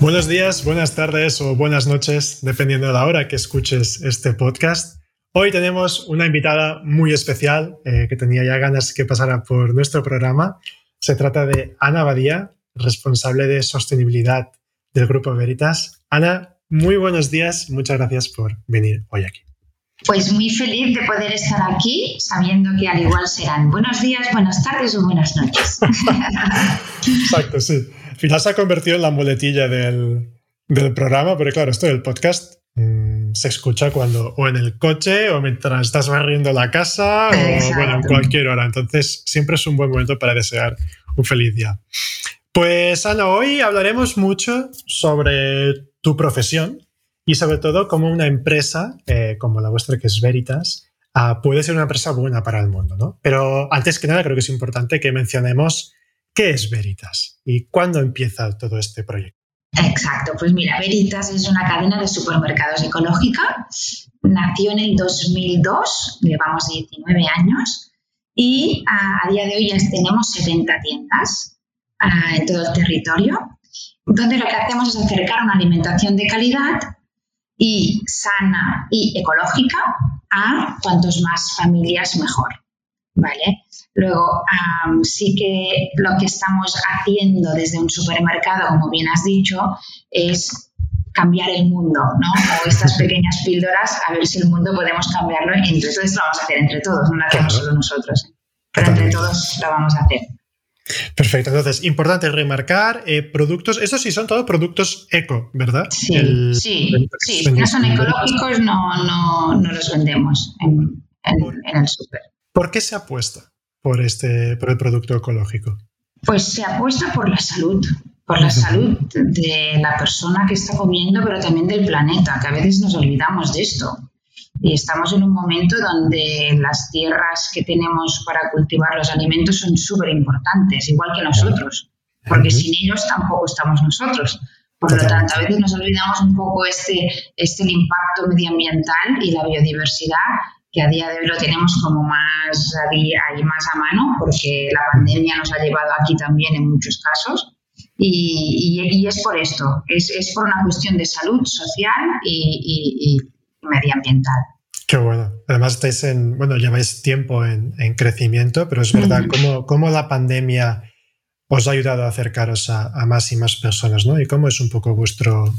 Buenos días, buenas tardes o buenas noches, dependiendo de la hora que escuches este podcast. Hoy tenemos una invitada muy especial eh, que tenía ya ganas que pasara por nuestro programa. Se trata de Ana Badía, responsable de sostenibilidad del Grupo Veritas. Ana, muy buenos días, muchas gracias por venir hoy aquí. Pues muy feliz de poder estar aquí, sabiendo que al igual serán buenos días, buenas tardes o buenas noches. Exacto, sí final se ha convertido en la muletilla del, programa, porque claro, esto del podcast mm, se escucha cuando o en el coche o mientras estás barriendo la casa o bueno, en cualquier hora. Entonces siempre es un buen momento para desear un feliz día. Pues Ana, hoy hablaremos mucho sobre tu profesión y sobre todo cómo una empresa eh, como la vuestra que es Veritas ah, puede ser una empresa buena para el mundo. ¿no? Pero antes que nada creo que es importante que mencionemos ¿Qué es Veritas y cuándo empieza todo este proyecto? Exacto, pues mira, Veritas es una cadena de supermercados ecológica. Nació en el 2002, llevamos 19 años y a, día de hoy ya tenemos 70 tiendas en todo el territorio, donde lo que hacemos es acercar una alimentación de calidad y sana y ecológica a cuantos más familias mejor. ¿vale? Luego, sí que lo que estamos haciendo desde un supermercado, como bien has dicho, es cambiar el mundo, ¿no? O estas pequeñas píldoras, a ver si el mundo podemos cambiarlo entre todos. lo vamos a hacer entre todos, no lo hacemos solo nosotros, ¿eh? pero entre todos lo vamos a hacer. Perfecto, entonces, importante remarcar, eh, productos, estos sí son todos productos eco, ¿verdad? Sí, sí, sí, si no son ecológicos no, no, no los vendemos en, en el súper. ¿Por qué se apuesta por, este, por el producto ecológico? Pues se apuesta por la salud, por la salud de la persona que está comiendo, pero también del planeta, que a veces nos olvidamos de esto. Y estamos en un momento donde las tierras que tenemos para cultivar los alimentos son súper importantes, igual que nosotros, porque sin ellos tampoco estamos nosotros. Por lo tanto, a veces nos olvidamos un poco este, este impacto medioambiental y la biodiversidad que a día de hoy lo tenemos como más ahí, más a mano, porque la pandemia nos ha llevado aquí también en muchos casos. Y, es por esto, es, es, por una cuestión de salud social y, medioambiental. Qué bueno. Además estáis en, bueno, lleváis tiempo en, en crecimiento, pero es verdad, cómo, cómo, la pandemia os ha ayudado a acercaros a, a, más y más personas, ¿no? Y cómo es un poco vuestro,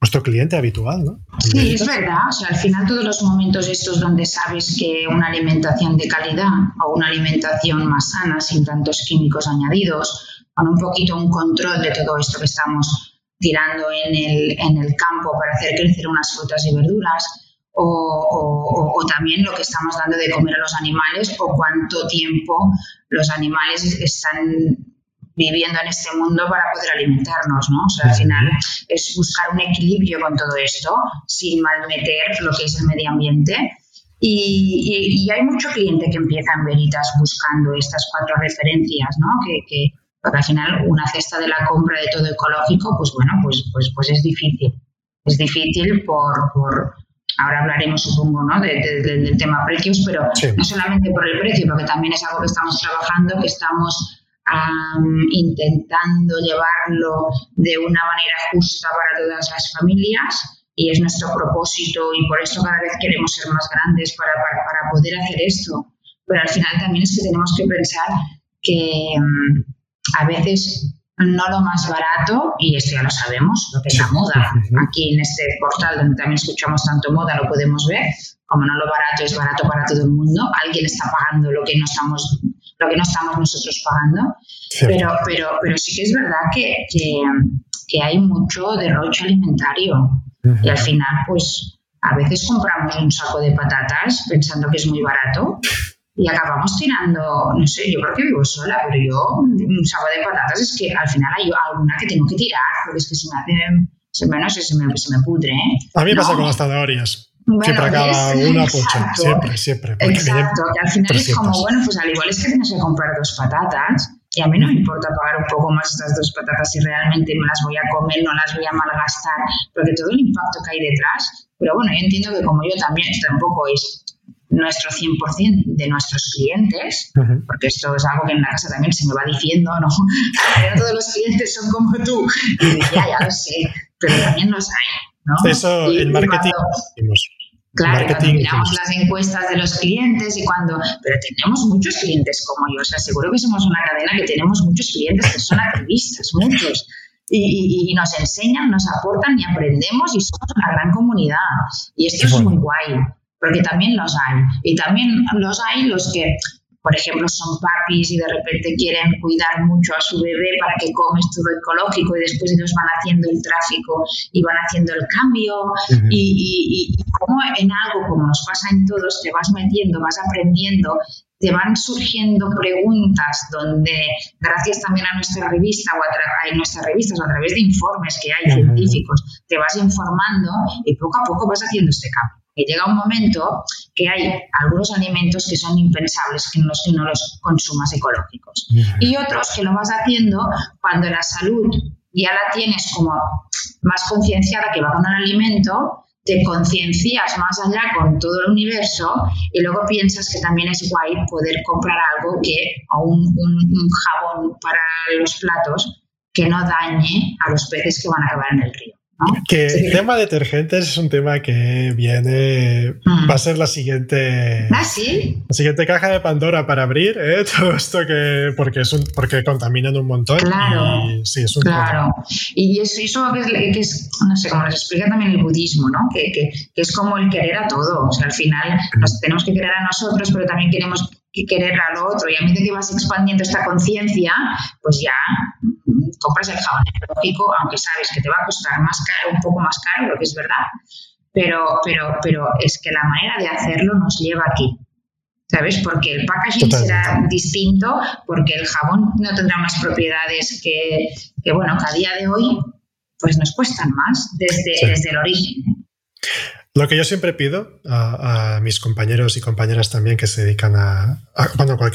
vuestro cliente habitual, ¿no? Sí, es verdad. O sea, al final todos los momentos estos donde sabes que una alimentación de calidad o una alimentación más sana, sin tantos químicos añadidos, con un poquito un control de todo esto que estamos tirando en el, en el campo para hacer crecer unas frutas y verduras, o, o, también lo que estamos dando de comer a los animales o cuánto tiempo los animales están viviendo en este mundo para poder alimentarnos, ¿no? O sea, al final es buscar un equilibrio con todo esto sin malmeter lo que es el medio ambiente. Y, hay mucho cliente que empieza en Veritas buscando estas cuatro referencias, ¿no? Que, porque al final una cesta de la compra de todo ecológico, pues bueno, pues, pues, pues es difícil. Es difícil por, por ahora hablaremos supongo ¿no? del tema precios, pero no solamente por el precio, porque también es algo que estamos trabajando, que estamos intentando llevarlo de una manera justa para todas las familias y es nuestro propósito y por eso cada vez queremos ser más grandes para, para, poder hacer esto. Pero al final también es que tenemos que pensar que a veces no lo más barato, y esto ya lo sabemos, lo que es la moda. Aquí en este portal donde también escuchamos tanto moda lo podemos ver, como no lo barato es barato para todo el mundo, alguien está pagando lo que no estamos lo que no estamos nosotros pagando. Pero, pero, pero sí que es verdad que, que, hay mucho derroche alimentario y al final, pues a veces compramos un saco de patatas pensando que es muy barato y acabamos tirando, no sé, yo creo que vivo sola, pero yo un saco de patatas es que al final hay alguna que tengo que tirar, porque es que se me hace, se me, no sé, se me, se me pudre. ¿eh? A mí me pasa con las zanahorias. Siempre acaba una pocha, siempre, siempre. Exacto, que al final es como, bueno, pues al igual es que tienes que comprar dos patatas y a mí no me importa pagar un poco más estas dos patatas si realmente me las voy a comer, no las voy a malgastar, porque todo el impacto que hay detrás. Pero bueno, yo entiendo que como yo también, tampoco es nuestro 100% de nuestros clientes, porque esto es algo que en la casa también se me va diciendo, ¿no? no todos los clientes son como tú. Y ya, ya lo sé, pero también los hay, ¿no? Eso en marketing. Claro, cuando miramos las encuestas de los clientes y cuando... Pero tenemos muchos clientes como yo, o sea, seguro que somos una cadena que tenemos muchos clientes que son activistas, muchos. Y, y, nos enseñan, nos aportan y aprendemos y somos una gran comunidad. Y esto es muy guay porque también los hay. Y también los hay los que, por ejemplo, son papis y de repente quieren cuidar mucho a su bebé para que comes todo ecológico y después ellos van haciendo el tráfico y van haciendo el cambio. y, y, como en algo, como nos pasa en todos, te vas metiendo, vas aprendiendo te van surgiendo preguntas donde, gracias también a nuestra revista o a, a nuestras revistas o a través de informes que hay científicos, te vas informando y poco a poco vas haciendo este cambio que llega un momento que hay algunos alimentos que son impensables que no los, no los consumas ecológicos. Y otros que lo vas haciendo cuando la salud ya la tienes como más concienciada que va con el alimento, te conciencias más allá con todo el universo y luego piensas que también es guay poder comprar algo que, o un, un jabón para los platos que no dañe a los peces que van a acabar en el río. Que el tema detergentes es un tema que viene. Va a ser la siguiente. Ah, sí. La siguiente caja de Pandora para abrir, ¿eh? Todo esto que. Porque, es un, porque contaminan un montón. Claro. Y, sí, es un Claro. Y eso, eso que, es, que, es, No sé, como nos explica también el budismo, ¿no? Que, que, que, es como el querer a todo. O sea, al final nos tenemos que querer a nosotros, pero también queremos querer a lo otro. Y a medida que vas expandiendo esta conciencia, pues ya compras el jabón ecológico, aunque sabes que te va a costar más caro, un poco más caro, lo que es verdad, pero, pero, pero es que la manera de hacerlo nos lleva aquí. ¿Sabes? Porque el packaging será distinto, porque el jabón no tendrá unas propiedades que, que, bueno, que a día de hoy pues nos cuestan más desde, desde el origen. Lo que yo siempre pido a, mis compañeros y compañeras también que se dedican a, a,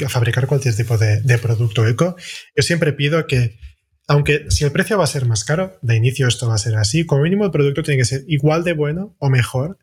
fabricar cualquier tipo de, de, producto eco, yo siempre pido que aunque si el precio va a ser más caro, de inicio esto va a ser así, como mínimo el producto tiene que ser igual de bueno o mejor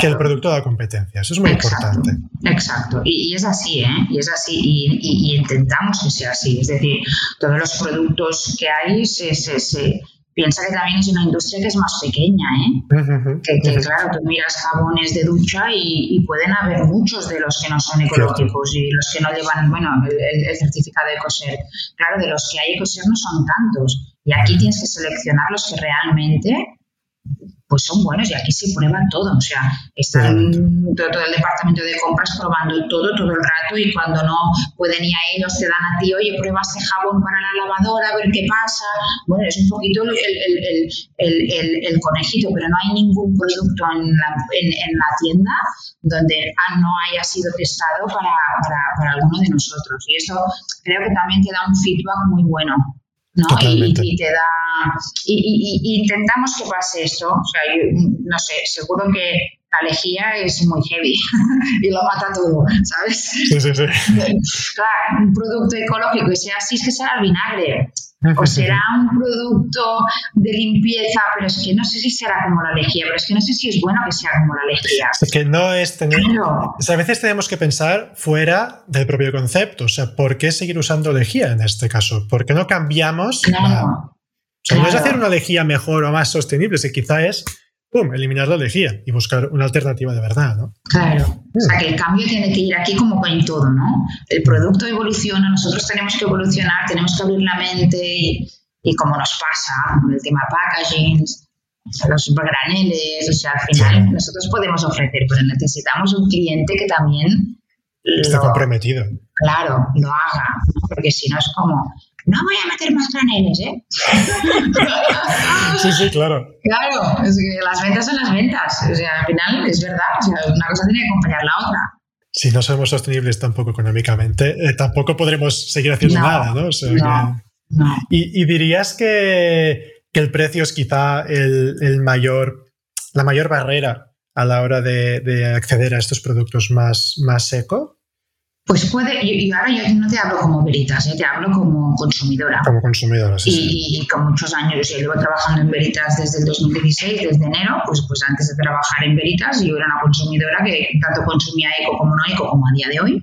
que el producto de la competencia. Eso es muy importante. Exacto. Y, es así, ¿eh? Y es así. Y, intentamos que sea así. Es decir, todos los productos que hay se, se, se Piensa que también es una industria que es más pequeña, ¿eh? que, claro, tú miras jabones de ducha y, pueden haber muchos de los que no son ecológicos y los que no llevan, bueno, el, certificado de coser. Claro, de los que hay coser no son tantos. Y aquí tienes que seleccionar los que realmente pues son buenos y aquí se prueba todo. O sea, están todo, el departamento de compras probando todo, todo el rato y cuando no pueden ir a ellos te dan a ti, oye, prueba este jabón para la lavadora, a ver qué pasa. Bueno, es un poquito el, el, el, el conejito, pero no hay ningún producto en la, en, la tienda donde ah, no haya sido testado para, para, para alguno de nosotros. Y eso creo que también te da un feedback muy bueno. ¿No? Y, y, te da. Y, y, intentamos que pase esto. O sea, no sé, seguro que la lejía es muy heavy y lo mata todo, ¿sabes? Sí, sí, sí. Claro, un producto ecológico y sea así, es que será el vinagre. O será un producto de limpieza, pero es que no sé si será como la lejía, pero es que no sé si es bueno que sea como la lejía. Es que no es tener. O sea, a veces tenemos que pensar fuera del propio concepto. O sea, ¿por qué seguir usando lejía en este caso? ¿Por qué no cambiamos? Claro. O sea, no es hacer una lejía mejor o más sostenible, si quizá es ¡pum! eliminar la lejía y buscar una alternativa de verdad, ¿no? Claro. O sea, que el cambio tiene que ir aquí como con todo, ¿no? El producto evoluciona, nosotros tenemos que evolucionar, tenemos que abrir la mente y, y como nos pasa con el tema packaging, los graneles, o sea, al final nosotros podemos ofrecer, pero necesitamos un cliente que también esté comprometido. Claro, lo haga, porque si no es como, no voy a meter más graneles, ¿eh? sí, sí, claro. Claro, es que las ventas son las ventas. O sea, al final es verdad, o sea, una cosa tiene que acompañar la otra. si no somos sostenibles tampoco económicamente, eh, tampoco podremos seguir haciendo nada, ¿no? y, dirías que, el precio es quizá el, mayor, la mayor barrera a la hora de, acceder a estos productos más, más eco. Pues puede, y, ahora yo no te hablo como Veritas, ¿eh? te hablo como consumidora. Como consumidora, sí. Y, con muchos años, yo llevo trabajando en Veritas desde el 2016, desde enero, pues, pues antes de trabajar en Veritas yo era una consumidora que tanto consumía eco como no eco como a día de hoy.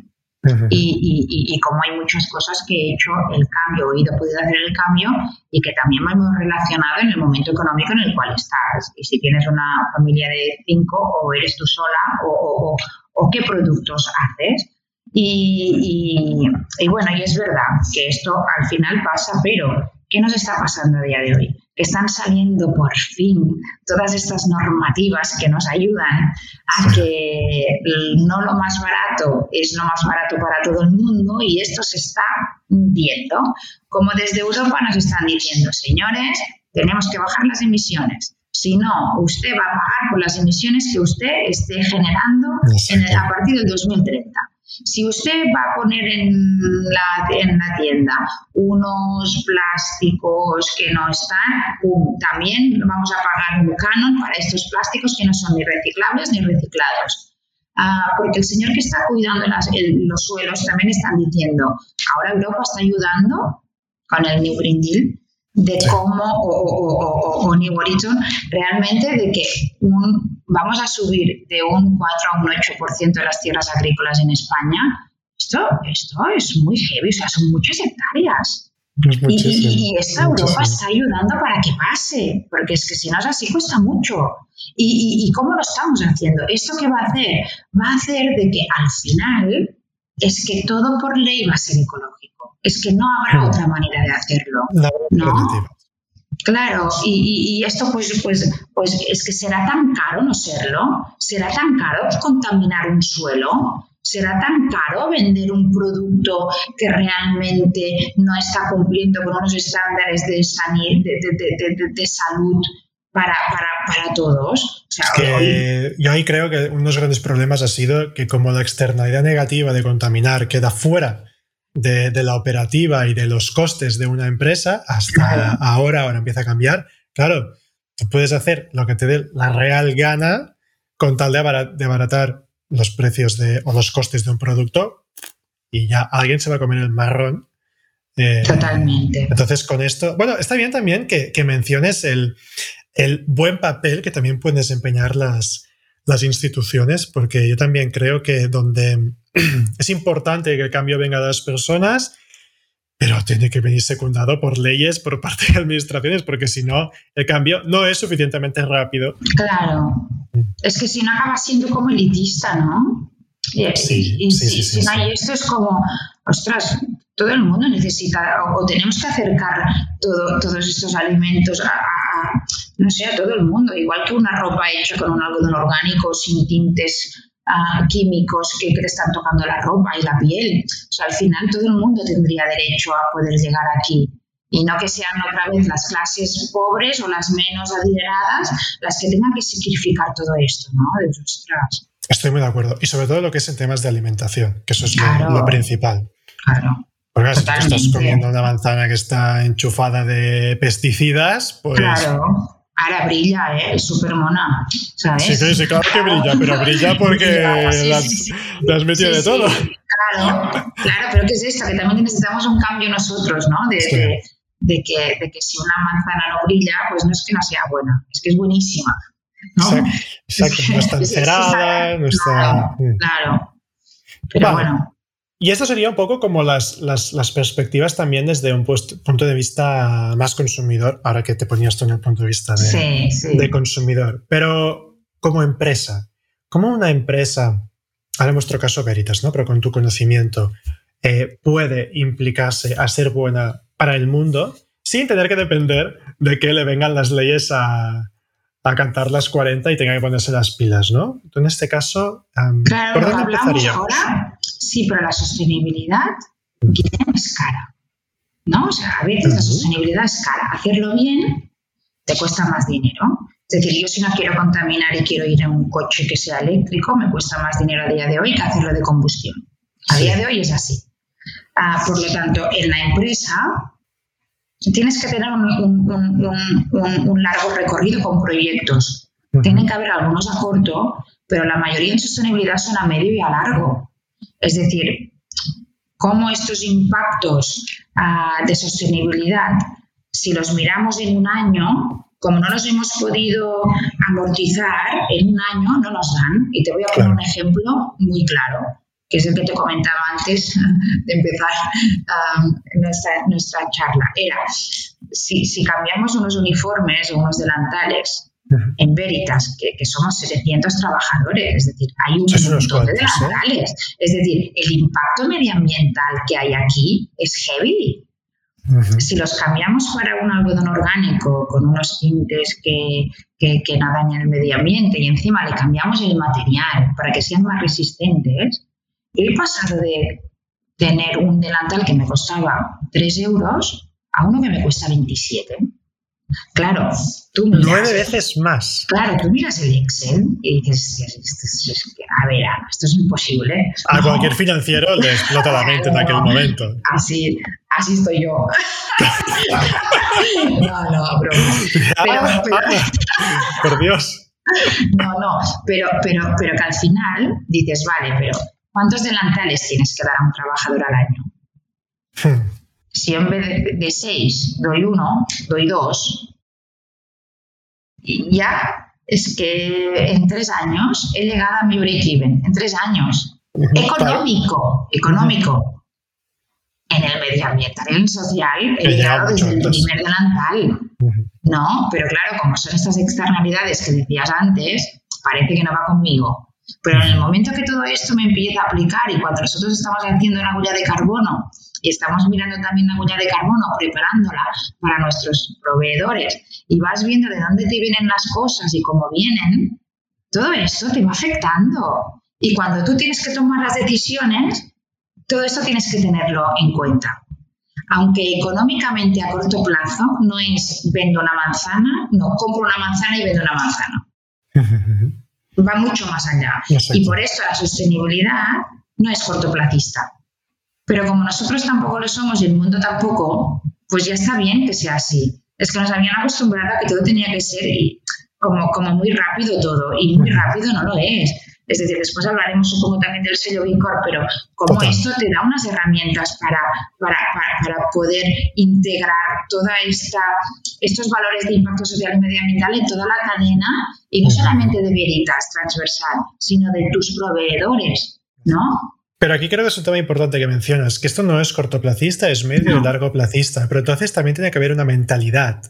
y, como hay muchas cosas que he hecho el cambio, he ido podido hacer el cambio y que también va muy relacionado en el momento económico en el cual estás. Y si tienes una familia de cinco o eres tú sola o, o qué productos haces. Y, bueno, y es verdad que esto al final pasa, pero ¿qué nos está pasando a día de hoy? Que están saliendo por fin todas estas normativas que nos ayudan a que no lo más barato es lo más barato para todo el mundo y esto se está viendo. Como desde Europa nos están diciendo, señores, tenemos que bajar las emisiones. Si no, usted va a pagar por las emisiones que usted esté generando a partir del 2030. Si usted va a poner en la, en la tienda unos plásticos que no están, también vamos a pagar un canon para estos plásticos que no son ni reciclables ni reciclados. Ah, porque el señor que está cuidando los suelos también están diciendo, ahora Europa está ayudando con el New Green Deal de cómo, o, o, o, New Horizon, realmente de que un, vamos a subir de un 4 a un 8% de las tierras agrícolas en España. Esto, esto es muy heavy, o sea, son muchas hectáreas. y, esta Europa está ayudando para que pase, porque es que si no es así cuesta mucho. ¿Y, y cómo lo estamos haciendo? ¿Esto qué va a hacer? Va a hacer de que al final es que todo por ley va a ser ecológico. Es que no habrá otra manera de hacerlo. ¿no? Claro, y, esto pues, pues, pues es que será tan caro no serlo, será tan caro contaminar un suelo, será tan caro vender un producto que realmente no está cumpliendo con unos estándares de, de salud para, para, para todos. yo ahí creo que uno de los grandes problemas ha sido que como la externalidad negativa de contaminar queda fuera de, la operativa y de los costes de una empresa, hasta ahora, ahora empieza a cambiar, claro, tú puedes hacer lo que te dé la real gana con tal de, abaratar los precios de, o los costes de un producto y ya alguien se va a comer el marrón. Eh, Totalmente. Entonces, con esto, bueno, está bien también que, que menciones el, el buen papel que también pueden desempeñar las, las instituciones, porque yo también creo que donde es importante que el cambio venga de las personas, pero tiene que venir secundado por leyes, por parte de administraciones, porque si no, el cambio no es suficientemente rápido. Claro. Es que si no acaba siendo como elitista, ¿no? Sí, sí, sí, y esto es como, ostras, todo el mundo necesita o, tenemos que acercar todo, todos estos alimentos a, no sé, a todo el mundo, igual que una ropa hecha con un algodón orgánico sin tintes ah, químicos que, te están tocando la ropa y la piel. O sea, al final todo el mundo tendría derecho a poder llegar aquí. Y no que sean otra vez las clases pobres o las menos adineradas las que tengan que sacrificar todo esto, ¿no? De ostras. Estoy muy de acuerdo. Y sobre todo lo que es en temas de alimentación, que eso es lo, principal. Claro. Porque si estás comiendo una manzana que está enchufada de pesticidas, pues. Claro. Ahora brilla, ¿eh? es súper mona. ¿sabes? Sí, sí, claro que brilla, pero brilla porque las, metido de todo. Claro, claro, pero ¿qué es esto? Que también necesitamos un cambio nosotros, ¿no? De, de, que, de que si una manzana no brilla, pues no es que no sea buena, es que es buenísima. ¿no? Exacto, no está encerada, no está. Claro, Pero bueno. Y esto sería un poco como las, las, perspectivas también desde un punto de vista más consumidor, ahora que te ponías tú en el punto de vista de, de consumidor. Pero como empresa, como una empresa, ahora en nuestro caso Veritas, ¿no? pero con tu conocimiento, eh, puede implicarse a ser buena para el mundo sin tener que depender de que le vengan las leyes a, a cantar las 40 y tenga que ponerse las pilas, ¿no? En este caso, ¿por dónde empezaríamos? Ahora, sí, pero la sostenibilidad es cara, ¿no? O sea, a veces la sostenibilidad es cara. Hacerlo bien te cuesta más dinero. Es decir, yo si no quiero contaminar y quiero ir en un coche que sea eléctrico, me cuesta más dinero a día de hoy que hacerlo de combustión. A día de hoy es así. Ah, por lo tanto, en la empresa tienes que tener un, largo recorrido con proyectos. Tienen que haber algunos a corto, pero la mayoría en sostenibilidad son a medio y a largo. Es decir, cómo estos impactos ah, de sostenibilidad, si los miramos en un año, como no los hemos podido amortizar en un año, no nos dan. Y te voy a poner un ejemplo muy claro, que es el que te comentaba antes de empezar um, nuestra, charla. Era, si, si cambiamos unos uniformes o unos delantales en Veritas, que, somos 700 trabajadores, es decir, hay un montón de ¿eh? delantales. Es decir, el impacto medioambiental que hay aquí es heavy. Si los cambiamos para un algodón orgánico con unos tintes que, que, no dañan el medio ambiente y encima le cambiamos el material para que sean más resistentes, he pasado de tener un delantal que me costaba 3 euros a uno que me cuesta 27. Claro, tú miras. Nueve veces más. Claro, tú miras el Excel y dices, a ver, esto es imposible. A cualquier financiero le explota la mente en aquel momento. Así, así estoy yo. no, no, Pero, Por Dios. No, no, pero, pero, pero que al final dices, vale, pero ¿cuántos delantales tienes que dar a un trabajador al año? Si en vez de, seis doy uno, doy dos, y ya es que en tres años he llegado a mi break-even, en tres años. Económico, económico. En el medioambiental en el social he llegado desde el primer delantal. No, pero claro, como son estas externalidades que decías antes, parece que no va conmigo. Pero en el momento que todo esto me empieza a aplicar y cuando nosotros estamos haciendo una huella de carbono estamos mirando también la huella de carbono, preparándola para nuestros proveedores y vas viendo de dónde te vienen las cosas y cómo vienen, todo esto te va afectando. Y cuando tú tienes que tomar las decisiones, todo esto tienes que tenerlo en cuenta. Aunque económicamente a corto plazo no es vendo una manzana, no compro una manzana y vendo una manzana. Va mucho más allá. Y por eso la sostenibilidad no es cortoplacista. Pero como nosotros tampoco lo somos y el mundo tampoco, pues ya está bien que sea así. Es que nos habían acostumbrado a que todo tenía que ser como, como muy rápido todo, y muy rápido no lo es. Es decir, después hablaremos un poco también del sello Bicor, pero como esto te da unas herramientas para, para, para, poder integrar toda esta estos valores de impacto social y medioambiental en toda la cadena, y no solamente de Veritas transversal, sino de tus proveedores, ¿no? Pero aquí creo que es un tema importante que mencionas, que esto no es cortoplacista, es medio y largo placista, pero entonces también tiene que haber una mentalidad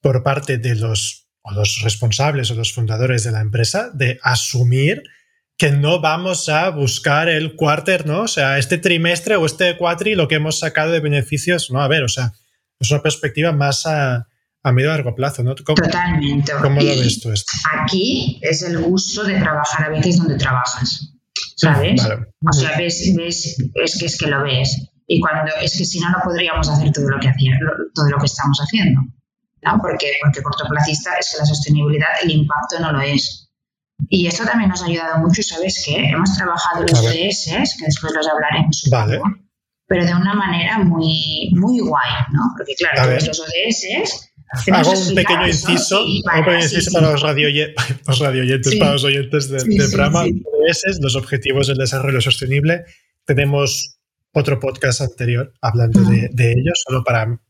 por parte de los, los responsables o los fundadores de la empresa de asumir que no vamos a buscar el quarter, ¿no? O sea, este trimestre o este cuatri lo que hemos sacado de beneficios, no, a ver, o sea, es una perspectiva más a, medio y largo plazo, ¿no? Totalmente. ¿Cómo lo ves tú esto? Aquí es el gusto de trabajar a veces donde trabajas. ¿Sabes? O sea, ves, ves, es que es que lo ves. Y cuando es que si no, no podríamos hacer todo lo que hacía, todo lo que estamos haciendo. ¿no? Porque, porque cortoplacista es que la sostenibilidad, el impacto no lo es. Y esto también nos ha ayudado mucho, ¿sabes qué? Hemos trabajado los ODS, que después los hablaremos. Vale. Pero de una manera muy, muy guay, ¿no? Porque claro, los ODS Hago un pequeño inciso, un pequeño inciso para los, radio los radioyentes, para los oyentes de, de Brahma. los objetivos del desarrollo sostenible. Tenemos otro podcast anterior hablando de, de ellos, solo para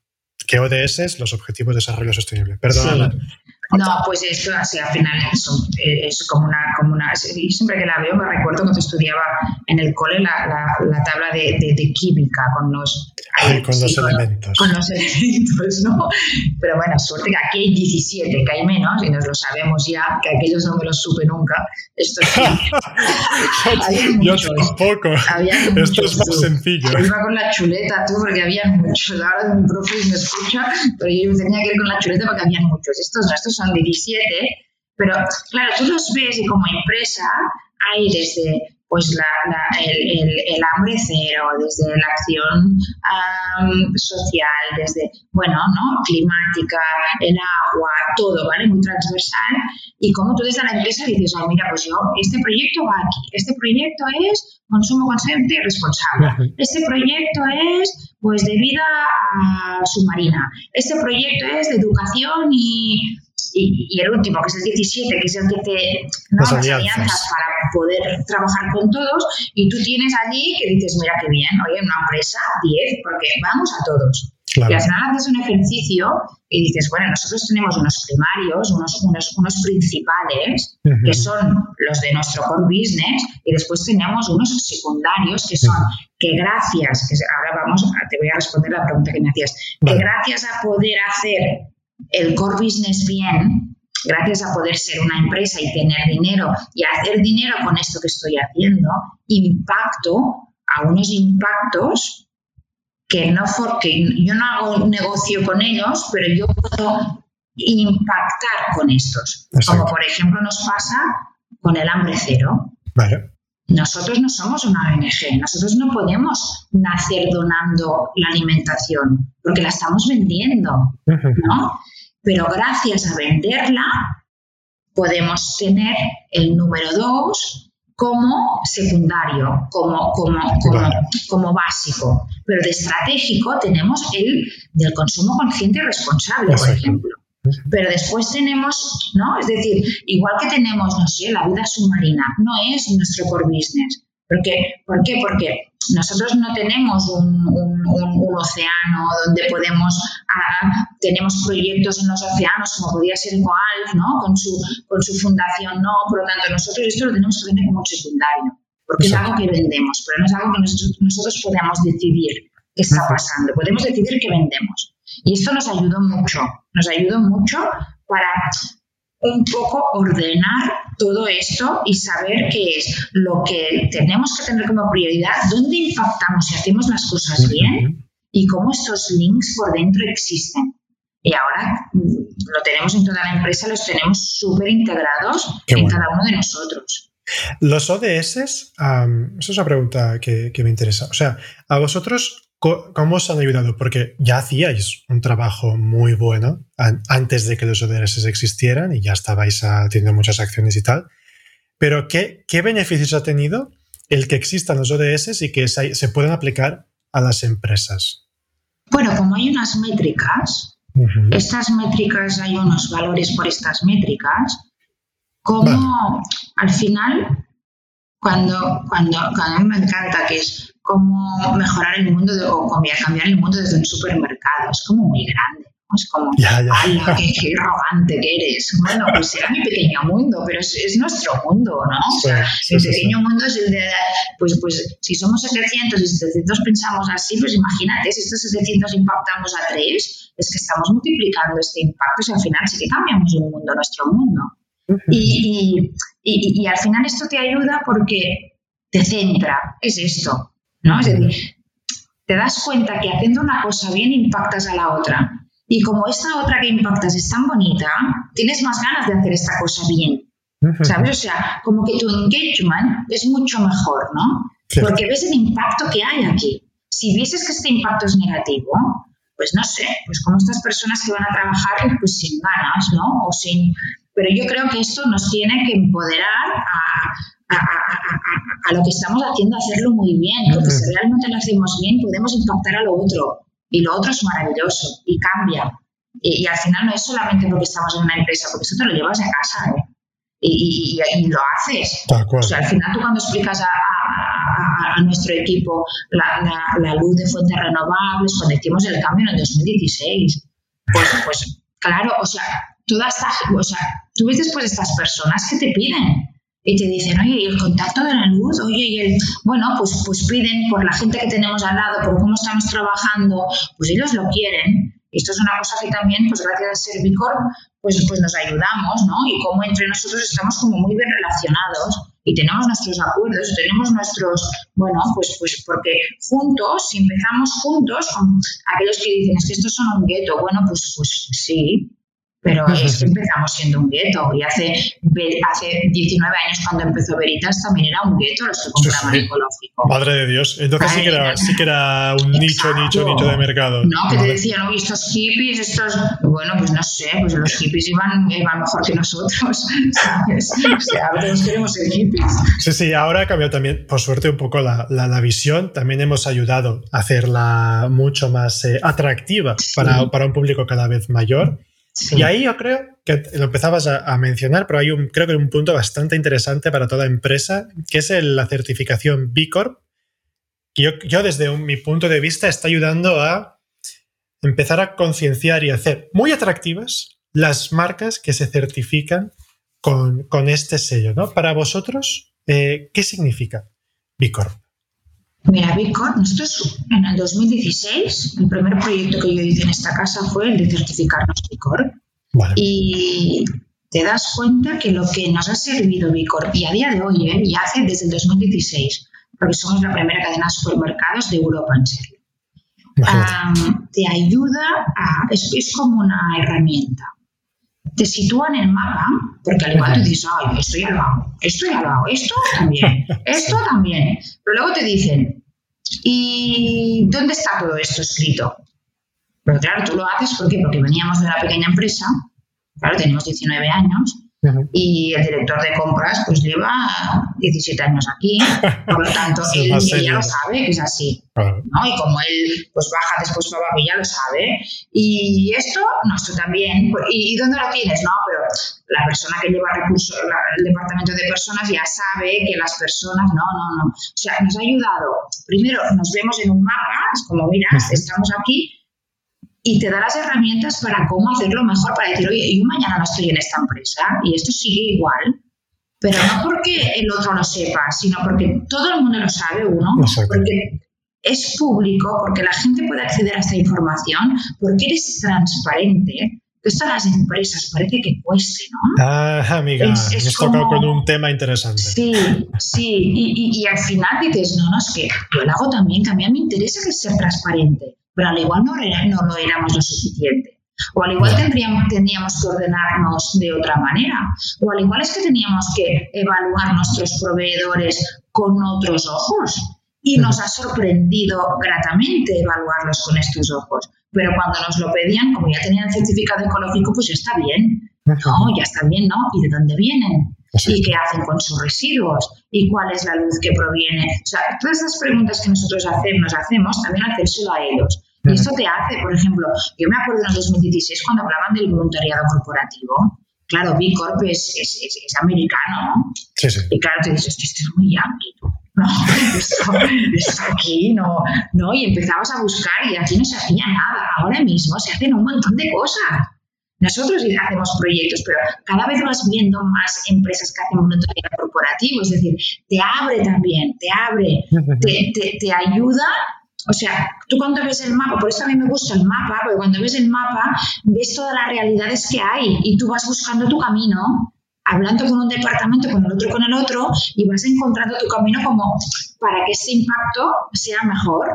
que ODS, los objetivos de desarrollo sostenible. Perdón. No, pues esto así al final es, como una, como una. Siempre que la veo me recuerdo cuando estudiaba en el cole la, la, tabla de, de, química con los. con los elementos. Con los elementos, ¿no? Pero bueno, suerte que aquí hay 17, que hay menos, y nos lo sabemos ya, que aquellos no me los supe nunca. Esto sí. yo, tampoco. Esto es más sencillo. Yo iba con la chuleta, tú, porque había muchos. Ahora mi profe me escucha, pero yo tenía que ir con la chuleta porque había muchos. Estos no, estos son 17, pero claro, tú los ves y como empresa hay desde pues el, hambre cero, desde la acción social, desde, bueno, ¿no? climática, el agua, todo, ¿vale? Muy transversal. Y como tú desde la empresa dices, oh, mira, pues yo, este proyecto va aquí, este proyecto es consumo consciente y responsable, este proyecto es, pues, de vida submarina, este proyecto es de educación y y, el último, que es el 17, que es el que te ¿no? las, alianzas. para poder trabajar con todos, y tú tienes allí que dices, mira qué bien, oye, una empresa, 10, porque vamos a todos. Y al final haces un ejercicio y dices, bueno, nosotros tenemos unos primarios, unos, unos, unos principales, que son los de nuestro core business, y después tenemos unos secundarios, que son que gracias, que ahora vamos, te voy a responder la pregunta que me hacías, que gracias a poder hacer el core business bien, gracias a poder ser una empresa y tener dinero y hacer dinero con esto que estoy haciendo, impacto a unos impactos que no que yo no hago un negocio con ellos, pero yo puedo impactar con estos. Como por ejemplo nos pasa con el hambre cero. Nosotros no somos una ONG, nosotros no podemos nacer donando la alimentación, porque la estamos vendiendo, ¿no? pero gracias a venderla podemos tener el número dos como secundario, como, como, como, básico. Pero de estratégico tenemos el del consumo consciente y responsable, por ejemplo. Pero después tenemos, ¿no? Es decir, igual que tenemos, no sé, la vida submarina, no es nuestro core business. ¿Por qué? ¿Por qué? Porque nosotros no tenemos un, océano donde podemos, ah, tenemos proyectos en los océanos como podría ser Ecoalf, ¿no? Con su, con su fundación, no, por lo tanto nosotros esto lo tenemos que tener como secundario, porque es algo que vendemos, pero no es algo que nosotros, nosotros podemos decidir qué está pasando, podemos decidir qué vendemos. Y esto nos ayudó mucho, nos ayudó mucho para un poco ordenar todo esto y saber qué es lo que tenemos que tener como prioridad, dónde impactamos y hacemos las cosas bien y cómo estos links por dentro existen. Y ahora mm, lo tenemos en toda la empresa, los tenemos súper integrados en cada uno de nosotros. Los ODS, esa es una pregunta que, que me interesa. O sea, a vosotros ¿Cómo os han ayudado? Porque ya hacíais un trabajo muy bueno antes de que los ODS existieran y ya estabais haciendo muchas acciones y tal. Pero ¿qué, qué beneficios ha tenido el que existan los ODS y que se, puedan aplicar a las empresas? Bueno, como hay unas métricas, estas métricas, hay unos valores por estas métricas, como al final, cuando, cuando, cuando a mí me encanta que es cómo mejorar el mundo o cambiar el mundo desde un supermercado. Es como muy grande. Es como, ya, ya. Qué, qué, arrogante que eres! Bueno, pues será mi pequeño mundo, pero es, es nuestro mundo, ¿no? o sea, el pequeño mundo es el de, pues, pues si somos 700 y 700 pensamos así, pues imagínate, si estos 700 impactamos a 3, es que estamos multiplicando este impacto y al final sí que cambiamos el mundo, nuestro mundo. y, y, y al final esto te ayuda porque te centra, es esto, ¿no? Es decir, te das cuenta que haciendo una cosa bien impactas a la otra. Y como esta otra que impactas es tan bonita, tienes más ganas de hacer esta cosa bien. ¿Sabes? O sea, como que tu engagement es mucho mejor, ¿no? Porque ves el impacto que hay aquí. Si vieses que este impacto es negativo, pues no sé, pues como estas personas que van a trabajar pues sin ganas, ¿no? O sin... Pero yo creo que esto nos tiene que empoderar a, a, lo que estamos haciendo, hacerlo muy bien, porque si realmente lo hacemos bien, podemos impactar a lo otro. Y lo otro es maravilloso y cambia. Y, al final no es solamente porque estamos en una empresa, porque eso te lo llevas a casa ¿eh? y, lo haces. O sea, al final tú cuando explicas a, nuestro equipo la, luz de fuentes renovables, cuando hicimos el cambio en el 2016, pues, pues claro, o sea, toda esta, o sea, tú ves después estas personas que te piden, y te dicen, oye, ¿y el contacto de la luz? Oye, y el... Bueno, pues, pues piden por la gente que tenemos al lado, por cómo estamos trabajando, pues ellos lo quieren. Esto es una cosa que también, pues gracias a Servicor, pues, pues nos ayudamos, ¿no? Y como entre nosotros estamos como muy bien relacionados y tenemos nuestros acuerdos, tenemos nuestros, bueno, pues, pues porque juntos, si empezamos juntos con aquellos que dicen, es que estos son un gueto, bueno, pues, pues sí, pero es que empezamos siendo un gueto y hace, hace 19 años cuando empezó Veritas también era un gueto los que compraban ecológico. Madre de Dios, entonces sí que, era, sí que era un nicho, nicho, nicho de mercado. No, que te decían, oye, estos hippies, estos, bueno, pues no sé, pues los hippies iban, iban mejor que nosotros, ¿sabes? O sea, todos queremos ser hippies. Sí, sí, ahora ha cambiado también, por suerte, un poco la, la, visión, también hemos ayudado a hacerla mucho más eh, atractiva para, para un público cada vez mayor. Y ahí yo creo que lo empezabas a, mencionar, pero hay un, creo que un punto bastante interesante para toda empresa, que es la certificación B Corp. Que yo, yo desde mi punto de vista está ayudando a empezar a concienciar y hacer muy atractivas las marcas que se certifican con, con este sello. ¿no? Para vosotros, eh, ¿qué significa B Corp? Mira, B Corp, nosotros en el 2016, el primer proyecto que yo hice en esta casa fue el de certificarnos B Corp. Y te das cuenta que lo que nos ha servido B Corp, y a día de hoy, ¿eh? y hace desde el 2016, porque somos la primera cadena de supermercados de Europa en serio, te ayuda a. Es, es, como una herramienta. Te sitúa en el mapa, porque al igual tú dices, ay, estoy al lado, estoy al lado, esto también, esto también. Pero luego te dicen, ¿y dónde está todo esto escrito? Pero claro, tú lo haces ¿por porque veníamos de una pequeña empresa, claro, tenemos 19 años, y el director de compras pues lleva 17 años aquí, por lo tanto él, ya lo sabe que es así, ¿no? Y como él pues baja después para abajo ya lo sabe. Y esto, no, esto también, pues, ¿y, dónde lo tienes? No, pero la persona que lleva recursos, el departamento de personas ya sabe que las personas, no, no, no. O sea, nos ha ayudado, primero nos vemos en un mapa, es como, mira, estamos aquí, y te da las herramientas para cómo hacerlo mejor, para decir, oye, yo mañana no estoy en esta empresa y esto sigue igual, pero no porque el otro lo sepa, sino porque todo el mundo lo sabe, uno, porque es público, porque la gente puede acceder a esta información, porque eres transparente. Esto a las empresas parece que cueste, ¿no? Ah, amiga, es, es tocado con un tema interesante. Sí, sí, y, y, al final dices, no, no, es que yo lo hago también, que a mí me interesa que ser transparente pero al igual no, no lo éramos lo suficiente. O al igual tendríamos, tendríamos que ordenarnos de otra manera. O al igual es que teníamos que evaluar nuestros proveedores con otros ojos. Y nos ha sorprendido gratamente evaluarlos con estos ojos. Pero cuando nos lo pedían, como ya tenían certificado ecológico, pues ya está bien. No, ya está bien, ¿no? ¿Y de dónde vienen? ¿Y qué hacen con sus residuos? ¿Y cuál es la luz que proviene? O sea, todas esas preguntas que nosotros hacemos, nos hacemos, también hacérselo a ellos. Y esto te hace, por ejemplo, yo me acuerdo en el 2016 cuando hablaban del voluntariado corporativo. Claro, B Corp es, es, es, americano, ¿no? Sí, sí. Y claro, te dices, esto es muy yankee, no, esto, esto, aquí no, no, y empezabas a buscar y aquí no se hacía nada. Ahora mismo se hacen un montón de cosas. Nosotros hacemos proyectos, pero cada vez vas viendo más empresas que hacen voluntariado corporativo, es decir, te abre también, te abre, te, te, te ayuda. O sea, tú cuando ves el mapa, por eso a mí me gusta el mapa, porque cuando ves el mapa ves todas las realidades que hay y tú vas buscando tu camino, hablando con un departamento, con el otro, con el otro, y vas encontrando tu camino como para que ese impacto sea mejor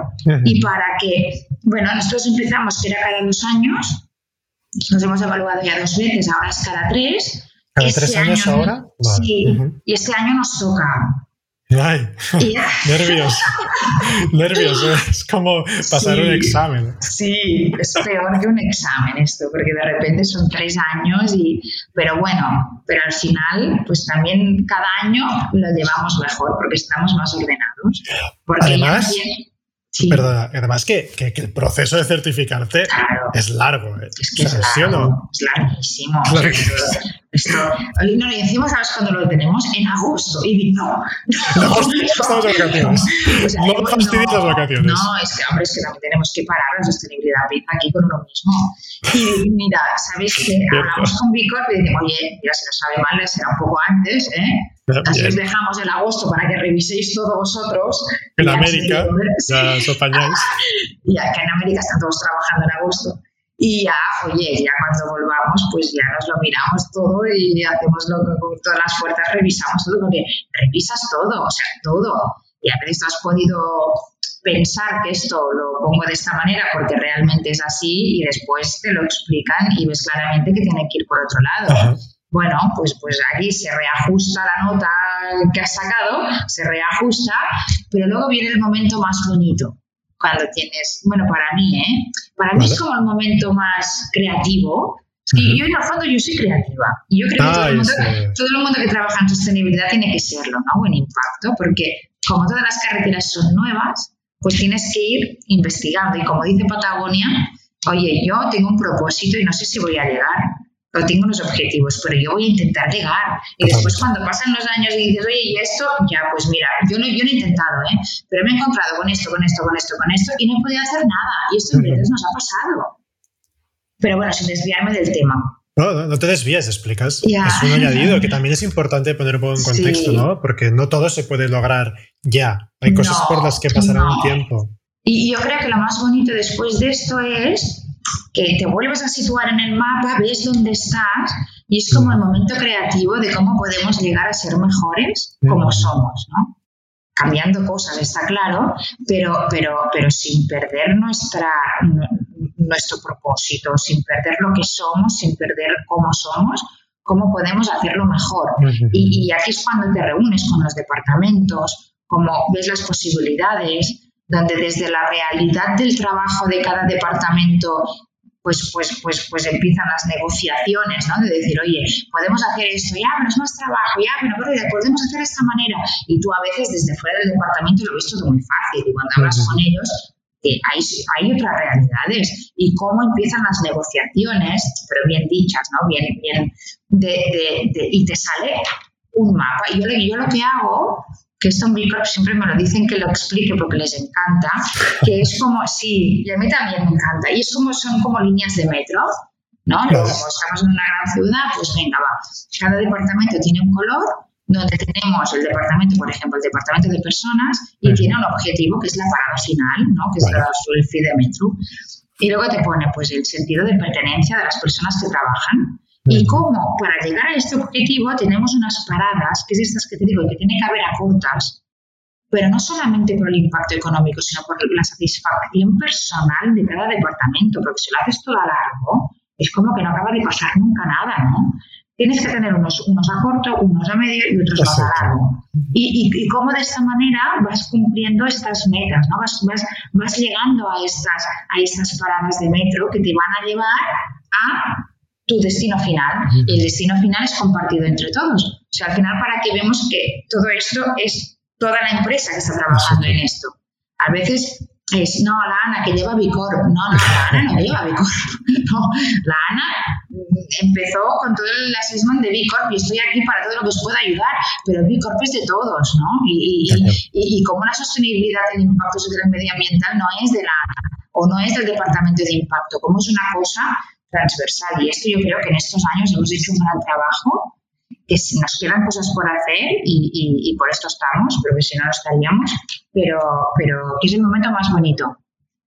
y para que, bueno, nosotros empezamos que era cada dos años, nos hemos evaluado ya dos veces, ahora es cada tres. ¿Cada tres años ahora? Sí, y este año nos toca. Ay, nervios, nervios, es como pasar un examen. Sí, es peor que un examen esto, porque de repente son tres años y, pero bueno, pero al final, pues también cada año lo llevamos mejor porque estamos más ordenados. Porque Además, Perdona, además que, que, el proceso de certificarte es largo. ¿eh? Es que es, largo, es larguísimo. Esto, no, y encima, ¿sabes cuándo lo tenemos? En agosto. Y no, no, estamos en vacaciones. O sea, no fastidies las vacaciones. No, es que, hombre, es que también tenemos que parar la sostenibilidad aquí con uno mismo. Y mira, ¿sabes que Hablamos con Vicor y decimos, oye, mira, si lo sabe mal, será un poco antes, ¿eh? Así os dejamos el agosto para que reviséis todos vosotros. En América, ya os apañáis. Y acá en América están todos trabajando en agosto. Y ya, oye, ya cuando volvamos, pues ya nos lo miramos todo y hacemos lo que con todas las fuerzas, revisamos todo, porque revisas todo, o sea, todo. Y a veces has podido pensar que esto lo pongo de esta manera porque realmente es así y después te lo explican y ves claramente que tiene que ir por otro lado. Bueno, pues, pues aquí se reajusta la nota que has sacado, se reajusta, pero luego viene el momento más bonito, cuando tienes, bueno, para mí, ¿eh? Para mí es como el momento más creativo. Yo en el fondo yo soy creativa. Y yo creo que todo el, mundo, todo el, mundo, que trabaja en sostenibilidad tiene que serlo, ¿no? En impacto, porque como todas las carreteras son nuevas, pues tienes que ir investigando. Y como dice Patagonia, oye, yo tengo un propósito y no sé si voy a llegar. O tengo unos objetivos, pero yo voy a intentar llegar. Y después cuando pasan los años y dices, oye, y esto, ya, pues mira, yo no, yo no he intentado, ¿eh? pero me he encontrado con esto, con esto, con esto, con esto, y no he podido hacer nada. Y esto en nos ha pasado. Pero bueno, sin desviarme del tema. No, no te desvíes, explicas. Es un añadido que también es importante poner un poco en contexto, ¿no? Porque no todo se puede lograr ya. Hay cosas por las que pasarán un tiempo. Y yo creo que lo más bonito después de esto es que te vuelves a situar en el mapa, ves dónde estás y es como el momento creativo de cómo podemos llegar a ser mejores como somos, ¿no? Cambiando cosas, está claro, pero, pero, pero sin perder nuestra, nuestro propósito, sin perder lo que somos, sin perder cómo somos, cómo podemos hacerlo mejor. y, aquí es cuando te reúnes con los departamentos, como ves las posibilidades, donde desde la realidad del trabajo de cada departamento pues, pues, pues, pues empiezan las negociaciones, ¿no? De decir, oye, podemos hacer esto, ya, pero es más trabajo, ya, pero, podemos hacer de esta manera. Y tú a veces desde fuera del departamento lo ves todo muy fácil y cuando hablas con ellos hay, hay otras realidades y cómo empiezan las negociaciones, pero bien dichas, ¿no? Bien, bien, de, de, y te sale un mapa. Y yo, yo lo que hago, que esto Corp siempre me lo dicen que lo explique porque les encanta, que es como, sí, y a mí también me encanta, y es como, son como líneas de metro, ¿no? Como estamos en una gran ciudad, pues venga, va. Cada departamento tiene un color donde tenemos el departamento, por ejemplo, el departamento de personas y tiene un objetivo que es la parada final, ¿no? que es el FI de metro. Y luego te pone pues el sentido de pertenencia de las personas que trabajan y cómo para llegar a este objetivo tenemos unas paradas, que es estas que te digo, que tiene que haber a cortas, pero no solamente por el impacto económico, sino por la satisfacción personal de cada departamento, porque si lo haces todo a largo, es como que no acaba de pasar nunca nada, ¿no? tienes que tener unos, unos a corto, unos a medio y otros más a largo. Y, y, cómo de esta manera vas cumpliendo estas metas, ¿no? Vas, vas, vas llegando a estas, a estas paradas de metro que te van a llevar a tu destino final. Y el destino final es compartido entre todos. O sea, al final para que vemos que todo esto es toda la empresa que está trabajando en esto. A veces es, no, la Ana que lleva Bicorp. No, no, la Ana no lleva Bicorp. No, la Ana empezó con todo el assessment de Bicorp y estoy aquí para todo lo que os pueda ayudar, pero Bicorp es de todos, ¿no? Y, y, y, como la sostenibilidad del impacto el medioambiental no es de la o no es del departamento de impacto, como es una cosa transversal. Y esto yo creo que en estos años hemos hecho un gran trabajo que nos quedan cosas por hacer y, por esto estamos, pero que si no, no estaríamos, pero, pero es el momento más bonito,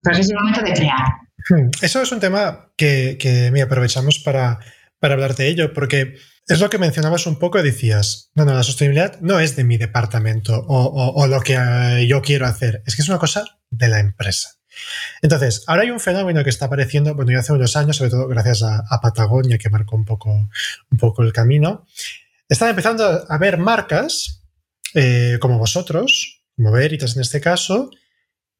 porque es el momento de crear. Hmm. Eso es un tema que, que me aprovechamos para, para hablar de ello, porque es lo que mencionabas un poco, decías, no, no, la sostenibilidad no es de mi departamento o, o, lo que yo quiero hacer, es que es una cosa de la empresa. Entonces, ahora hay un fenómeno que está apareciendo, bueno, ya hace unos años, sobre todo gracias a, Patagonia, que marcó un poco, un poco el camino, están empezando a haber marcas eh, como vosotros, como Veritas en este caso,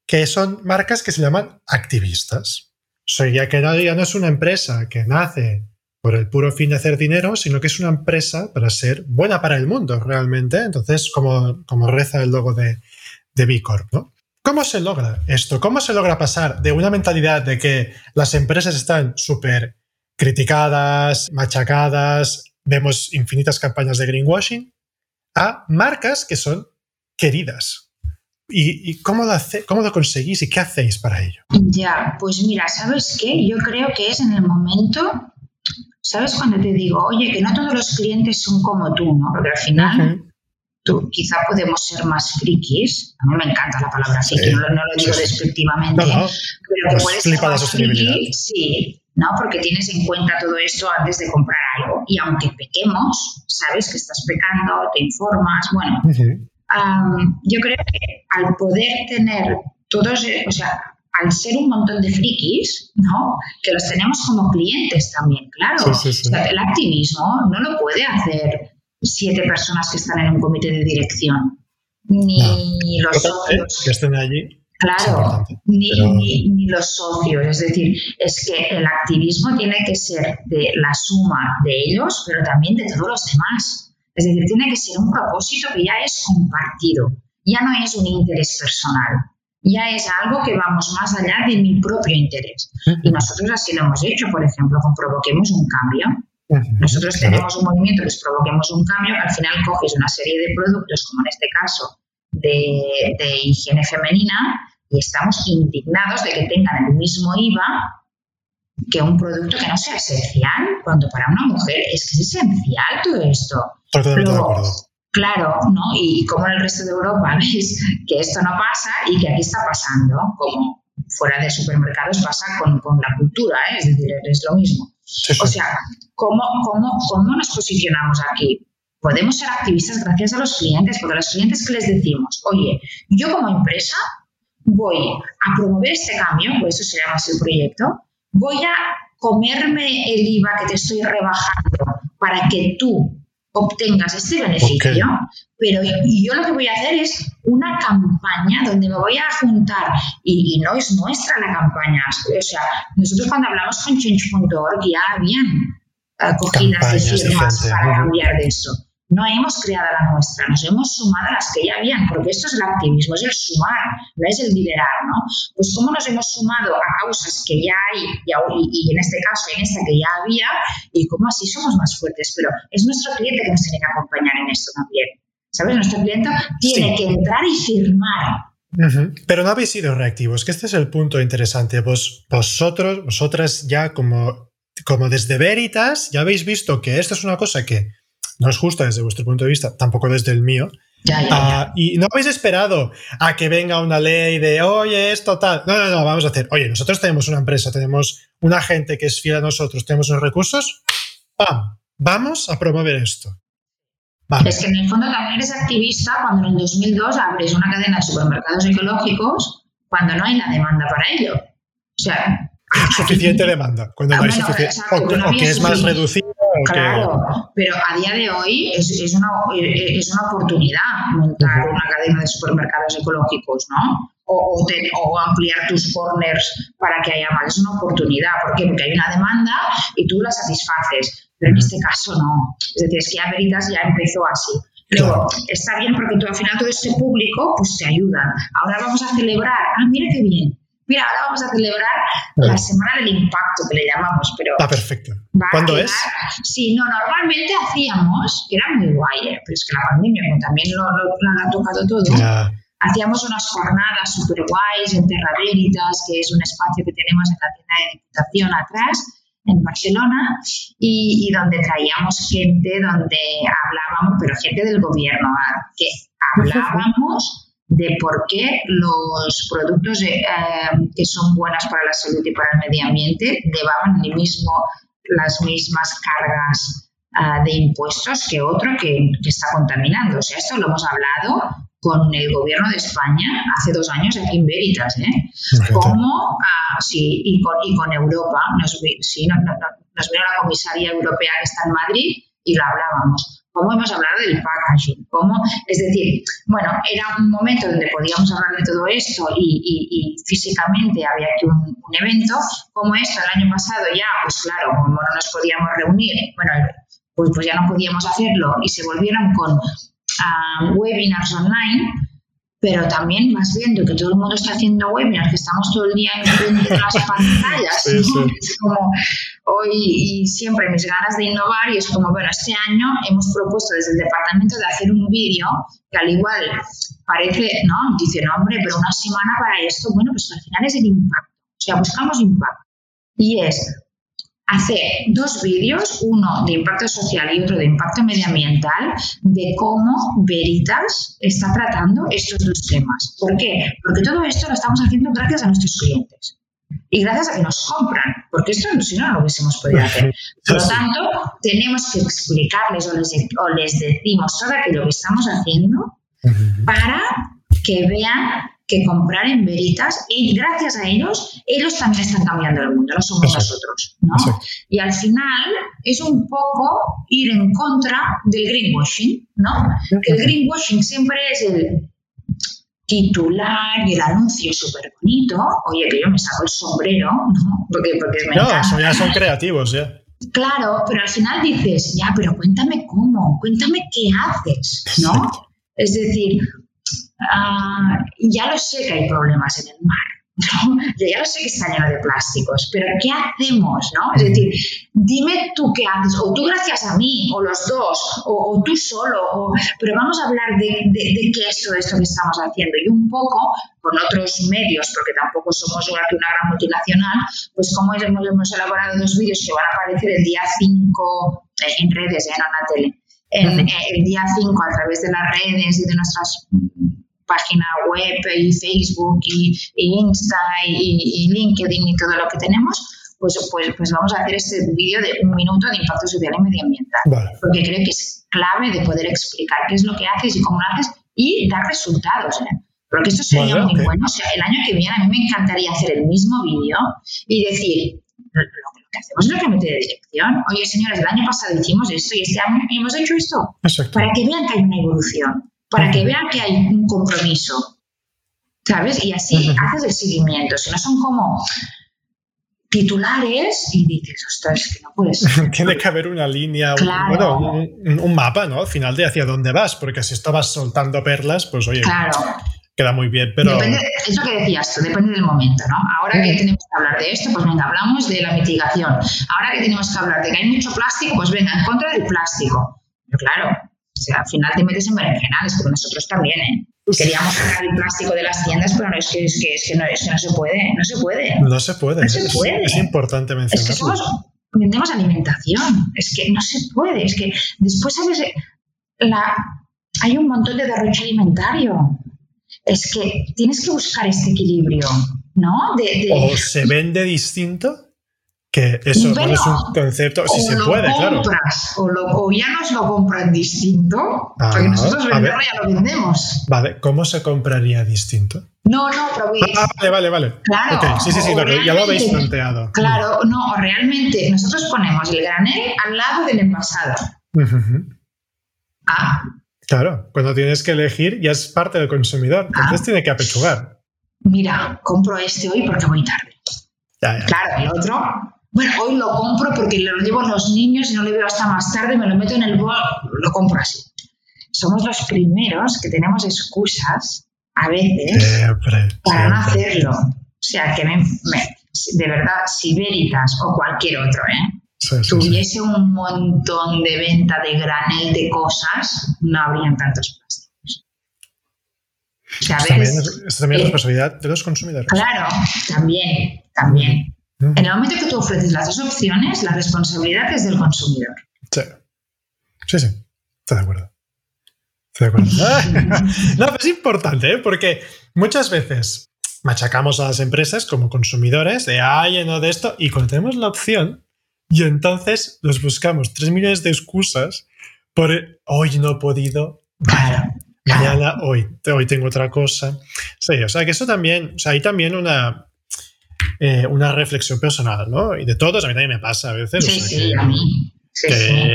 que son marcas que se llaman activistas. Sea, ya que ya no es una empresa que nace por el puro fin de hacer dinero, sino que es una empresa para ser buena para el mundo realmente. Entonces, como, como reza el logo de, de B Corp, ¿no? ¿Cómo se logra esto? ¿Cómo se logra pasar de una mentalidad de que las empresas están súper criticadas, machacadas, vemos infinitas campañas de greenwashing, a marcas que son queridas. ¿Y, cómo, lo hace, cómo lo conseguís y qué hacéis para ello? Ya, pues mira, ¿sabes qué? Yo creo que es en el momento, ¿sabes cuando te digo, oye, que no todos los clientes son como tú, ¿no? Porque al final... Tú, quizá podemos ser más frikis, a mí me encanta la palabra friki, no, lo digo despectivamente, pero que puedes ser más friki, sí, ¿no? Porque tienes en cuenta todo esto antes de comprar algo. Y aunque pequemos, sabes que estás pecando, te informas, bueno. yo creo que al poder tener todos, eh, o sea, al ser un montón de frikis, ¿no? Que los tenemos como clientes también, claro. el activismo no lo puede hacer siete personas que están en un comité de dirección, ni los socios. Que estén allí. Claro, ni, los socios. Es decir, es que el activismo tiene que ser de la suma de ellos, pero también de todos los demás. Es decir, tiene que ser un propósito que ya es compartido, ya no es un interés personal ya es algo que vamos más allá de mi propio interés. Y nosotros así lo hemos hecho, por ejemplo, con Provoquemos un Cambio. Nosotros tenemos un movimiento que es Provoquemos un Cambio, que al final coges una serie de productos, como en este caso de, de higiene femenina, y estamos indignados de que tengan el mismo IVA que un producto que no sea esencial, cuando para una mujer es que es esencial todo esto. Totalmente de acuerdo. Claro, ¿no? Y, como en el resto de Europa veis que esto no pasa y que aquí está pasando, como fuera de supermercados pasa con, la cultura, ¿eh? es decir, es lo mismo. O sea, ¿cómo, cómo, ¿cómo nos posicionamos aquí? Podemos ser activistas gracias a los clientes, porque a los clientes que les decimos, oye, yo como empresa voy a promover este cambio, por eso se llama así el proyecto, voy a comerme el IVA que te estoy rebajando para que tú obtengas este beneficio, pero yo lo que voy a hacer es una campaña donde me voy a juntar, y, no es nuestra la campaña, o sea, nosotros cuando hablamos con change.org ya habían uh, cogidas de firmas para cambiar de eso. No hemos creado la nuestra, nos hemos sumado a las que ya habían, porque esto es el activismo, es el sumar, no es el liderar, ¿no? Pues cómo nos hemos sumado a causas que ya hay, y, en este caso en esta que ya había, y cómo así somos más fuertes. Pero es nuestro cliente que nos tiene que acompañar en esto también. ¿Sabes? Nuestro cliente tiene que entrar y firmar. Pero no habéis sido reactivos, que este es el punto interesante. Vos, vosotros, vosotras ya como, como desde Veritas, ya habéis visto que esto es una cosa que no es justa desde vuestro punto de vista, tampoco desde el mío. Ah, y no habéis esperado a que venga una ley de, oye, esto tal. No, no, no, vamos a hacer, oye, nosotros tenemos una empresa, tenemos una gente que es fiel a nosotros, tenemos los recursos, ¡pam! Vamos a promover esto. Es que en el fondo también eres activista cuando en el 2002 abres una cadena de supermercados ecológicos cuando no hay la demanda para ello. O sea, suficiente demanda, cuando no hay suficiente, o, que es más reducido. Claro, pero a día de hoy es, es, una, es una oportunidad montar una cadena de supermercados ecológicos, ¿no? O, o, ampliar tus corners para que haya más. Es una oportunidad. ¿Por qué? Porque hay una demanda y tú la satisfaces. Pero en este caso no. Es decir, es que ya Veritas ya empezó así. Luego, está bien porque tú, al final todo este público pues te ayuda. Ahora vamos a celebrar. Ah, mira qué bien Mira, ahora vamos a celebrar la Semana del Impacto, que le llamamos, pero... Ah, perfecto. ¿Cuándo es? Sí, no, normalmente hacíamos, que era muy guay, ¿eh? pero es que la pandemia como también lo, ha tocado todo, hacíamos unas jornadas súper guays en Terra Veritas, que es un espacio que tenemos en la tienda de Diputación atrás, en Barcelona y, donde traíamos gente, donde hablábamos, pero gente del gobierno, que hablábamos de por qué los productos eh, que son buenos para la salud y para el medio ambiente llevaban el mismo, las mismas cargas ah, de impuestos que otro que, está contaminando. O sea, esto lo hemos hablado con el gobierno de España hace dos años aquí en Veritas, ¿eh? Como, ah, sí, y con, y con Europa, nos, sí, nos vino la comisaria europea que está en Madrid y lo hablábamos cómo hemos hablado del packaging, cómo, es decir, bueno, era un momento donde podíamos hablar de todo esto y, físicamente había aquí un, evento, como esto el año pasado ya, pues claro, como no nos podíamos reunir, bueno, pues, pues ya no podíamos hacerlo y se volvieron con ah, webinars online, pero también vas viendo que todo el mundo está haciendo webinars, que estamos todo el día en las pantallas. Es como hoy y siempre mis ganas de innovar y es como, bueno, este año hemos propuesto desde el departamento de hacer un vídeo que al igual parece, ¿no? Dice, no, hombre, pero una semana para esto, bueno, pues al final es el impacto. O sea, buscamos impacto. Y es hacer dos vídeos, uno de impacto social y otro de impacto medioambiental, de cómo Veritas está tratando estos dos temas. ¿Por qué? Porque todo esto lo estamos haciendo gracias a nuestros clientes y gracias a que nos compran, porque esto si no, no lo hubiésemos podido hacer. Por lo tanto, tenemos que explicarles o les, o les decimos todo aquello que estamos haciendo para que vean que comprar en Veritas y gracias a ellos, ellos también están cambiando el mundo, no somos nosotros. ¿no? Y al final es un poco ir en contra del greenwashing, ¿no? Que el greenwashing siempre es el titular y el anuncio súper bonito. Oye, que yo me saco el sombrero, ¿no? Porque, porque me No, ya son creativos, ya. Claro, pero al final dices, ya, pero cuéntame cómo, cuéntame qué haces, ¿no? Es decir, uh, ya lo sé que hay problemas en el mar, yo ya lo sé que está lleno de plásticos, pero ¿qué hacemos? ¿no? Es decir, dime tú qué haces, o tú gracias a mí, o los dos, o, tú solo, pero vamos a hablar de, qué es todo esto que estamos haciendo y un poco con otros medios, porque tampoco somos una, una gran multinacional, pues como hemos, hemos elaborado dos vídeos que van a aparecer el día 5 eh, en redes, ¿eh? no en la tele, en, eh, el día 5 a través de las redes y de nuestras página web y Facebook y, Insta y, LinkedIn y todo lo que tenemos, pues, pues, pues vamos a hacer este vídeo de un minuto de impacto social y medioambiental. Porque creo que es clave de poder explicar qué es lo que haces y cómo lo haces y dar resultados. ¿eh? Porque esto sería muy bueno. O sea, el año que viene a mí me encantaría hacer el mismo vídeo y decir, lo, que hacemos es lo que mete de dirección. Oye, señores, el año pasado hicimos esto y este año hemos hecho esto. Para que vean que hay una evolución para que vean que hay un compromiso, ¿sabes? Y así haces el seguimiento, si no son como titulares y dices, ostras, que no puedes. Tiene que haber una línea, un, mapa, ¿no? Al final de hacia dónde vas, porque si estabas soltando perlas, pues oye, queda muy bien, pero... Depende, es lo que decías tú, depende del momento, ¿no? Ahora que tenemos que hablar de esto, pues venga, hablamos de la mitigación. Ahora que tenemos que hablar de que hay mucho plástico, pues venga, en contra del plástico. Pero claro, o sea, al final te metes en berenjenales, porque nosotros también, ¿eh? Queríamos sacar el plástico de las tiendas, pero no, es, que, es, que, es, que no, es que no se puede, no se puede. No se puede, no se puede. Es, importante mencionarlo. Es que somos, vendemos alimentación, es que no se puede, es que después, ¿sabes? La, hay un montón de derroche alimentario. Es que tienes que buscar este equilibrio, ¿no? De, de... O se vende distinto que eso no es un concepto, si se puede, claro. O, lo, o, ya nos lo compran distinto, porque nosotros venderlo ya lo vendemos. Vale, ¿cómo se compraría distinto? No, no, pero Ah, vale, vale, vale. Claro. Sí, sí, sí, ya lo habéis planteado. Claro, no, realmente nosotros ponemos el granel al lado del envasado. Ah. Claro, cuando tienes que elegir ya es parte del consumidor, entonces ah. tiene que apechugar. Mira, compro este hoy porque voy tarde. Claro, el otro bueno, hoy lo compro porque lo llevo a los niños y no lo veo hasta más tarde, me lo meto en el bol, lo compro así. Somos los primeros que tenemos excusas a veces para no hacerlo. O sea, que de verdad, si Veritas o cualquier otro, ¿eh? tuviese un montón de venta de granel de cosas, no habrían tantos plásticos. O también, es también responsabilidad de los consumidores. Claro, también, también. En el momento que tú ofreces las dos opciones, la responsabilidad es del consumidor. Sí. Sí, sí. Estoy de acuerdo. Estoy de acuerdo. no, pero es importante, ¿eh? porque muchas veces machacamos a las empresas como consumidores de, ay, no de esto, y cuando tenemos la opción, y entonces nos buscamos tres millones de excusas por hoy no he podido, mañana, hoy, hoy tengo otra cosa. Sí, o sea que eso también, o sea, hay también una, eh, una reflexión personal, ¿no? Y de todos, a mí también me pasa a veces. Sí, sí, a mí.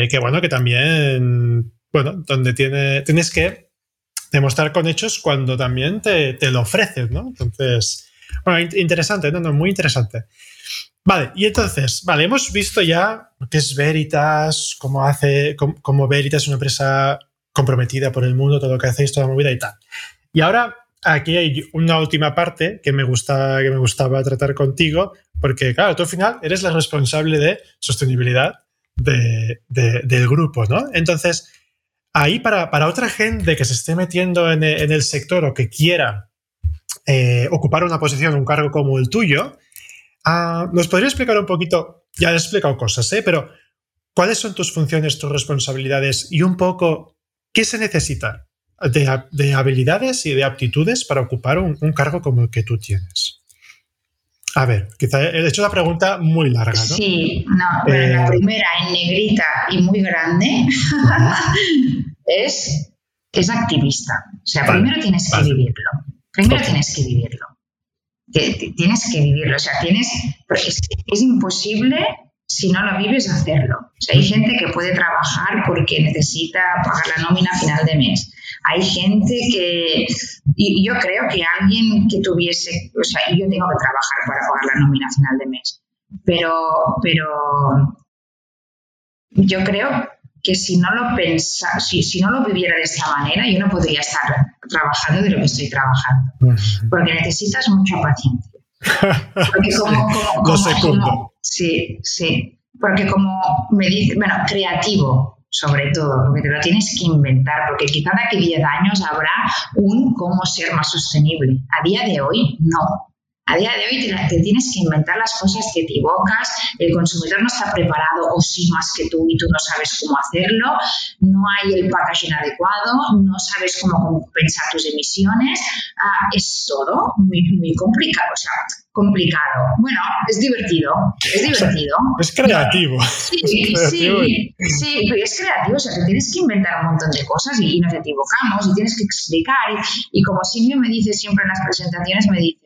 que, bueno, que también, bueno, donde tiene, tienes que demostrar con hechos cuando también te, te lo ofreces, ¿no? Entonces, bueno, interesante, ¿no? no, muy interesante. Vale, y entonces, vale, hemos visto ya qué es Veritas, cómo hace, cómo, Veritas es una empresa comprometida por el mundo, todo lo que hacéis, toda la movida y tal. Y ahora aquí hay una última parte que me, gusta, que me gustaba tratar contigo, porque claro, tú al final eres la responsable de sostenibilidad del grupo, ¿no? Entonces, ahí para, otra gente que se esté metiendo en, el sector o que quiera eh, ocupar una posición, un cargo como el tuyo, ah, ¿nos podría explicar un poquito? Ya he explicado cosas, ¿eh? Pero ¿cuáles son tus funciones, tus responsabilidades y un poco qué se necesita de, habilidades y de aptitudes para ocupar un, cargo como el que tú tienes? A ver, quizá he hecho una pregunta muy larga, ¿no? Sí, no, pero la eh, primera en negrita y muy grande es, es activista. O sea, primero tienes que vivirlo. Primero tienes que vivirlo. Tienes que vivirlo. O sea, tienes. Es, es imposible si no lo vives hacerlo. O sea, hay gente que puede trabajar porque necesita pagar la nómina a final de mes. Hay gente que, y yo creo que alguien que tuviese, o sea, yo tengo que trabajar para pagar la nómina a final de mes, pero, pero yo creo que si no lo pensa, si, si no lo viviera de esta manera, yo no podría estar trabajando de lo que estoy trabajando, porque necesitas mucha paciencia. Porque como, como, sí, sí, porque como me dice, bueno, creativo, sobre todo, porque te lo tienes que inventar, porque quizá de aquí 10 años habrá un cómo ser más sostenible. A día de hoy, no. A día de hoy te, tienes que inventar las cosas que te evocas, el consumidor no está preparado o sí más que tú y tú no sabes cómo hacerlo, no hay el packaging adecuado, no sabes cómo compensar tus emisiones, ah, es todo muy, muy complicado, o sea, complicado. Bueno, es divertido, es divertido. es creativo. Sí, sí, sí, es creativo, o sea, te tienes que inventar un montón de cosas y, nos equivocamos y tienes que explicar y, y como Silvio me dice siempre en las presentaciones, me dice,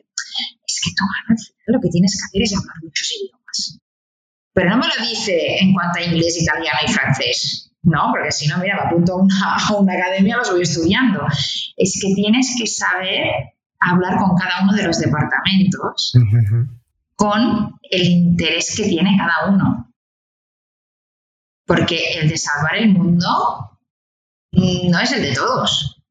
es que tú lo que tienes que hacer es hablar muchos idiomas. Pero no me lo dice en cuanto a inglés, italiano y francés, ¿no? Porque si no, mira, me apunto a una, a una academia, los voy estudiando. Es que tienes que saber hablar con cada uno de los departamentos con el interés que tiene cada uno. Porque el de salvar el mundo no es el de todos.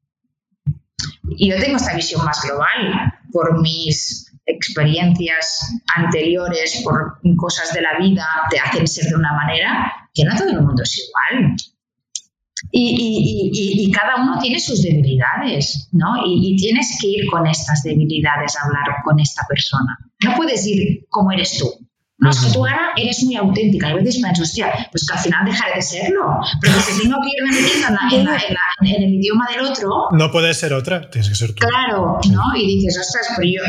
Y yo tengo esta visión más global por mis experiencias anteriores, por cosas de la vida, te hacen ser de una manera que no todo el mundo es igual. Y, cada uno tiene sus debilidades, ¿no? Y, tienes que ir con estas debilidades a hablar con esta persona. No puedes ir como eres tú. No, es que tú ahora eres muy auténtica. Y a veces pienso, hostia, pues que al final dejaré de serlo. Pero si tengo que irme metiendo en, en, el idioma del otro. No puede ser otra, tienes que ser tú. Claro, ¿no? Y dices, ostras, pero yo,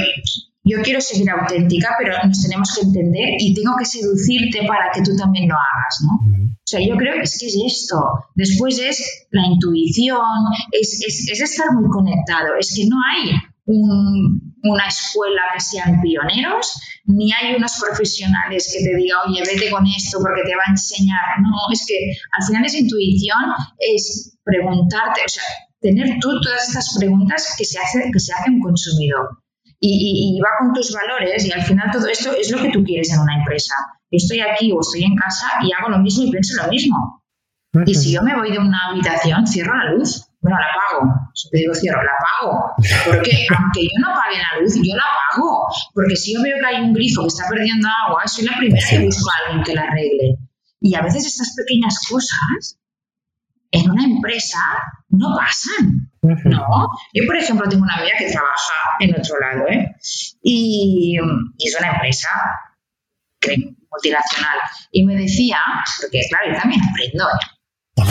yo quiero seguir auténtica, pero nos tenemos que entender y tengo que seducirte para que tú también lo hagas, ¿no? Sea, yo creo que es que es esto. Después es la intuición, es, es, estar muy conectado. Es que no hay una escuela que sean pioneros, ni hay unos profesionales que te digan, oye, vete con esto porque te va a enseñar. No, es que al final esa intuición es preguntarte, o sea, tener tú todas estas preguntas que se hace, que se hace un consumidor y, va con tus valores y al final todo esto es lo que tú quieres en una empresa. Estoy aquí o estoy en casa y hago lo mismo y pienso lo mismo. Y si yo me voy de una habitación, cierro la luz. Bueno, la apago. Te digo cierro, la apago. Porque aunque yo no apague la luz, yo la apago. Porque si yo veo que hay un grifo que está perdiendo agua, soy la primera que busco a alguien que la arregle. Y a veces estas pequeñas cosas en una empresa no pasan. No, yo por ejemplo tengo una amiga que trabaja en otro lado ¿eh? y, es una empresa multinacional y me decía, porque claro, yo también aprendo,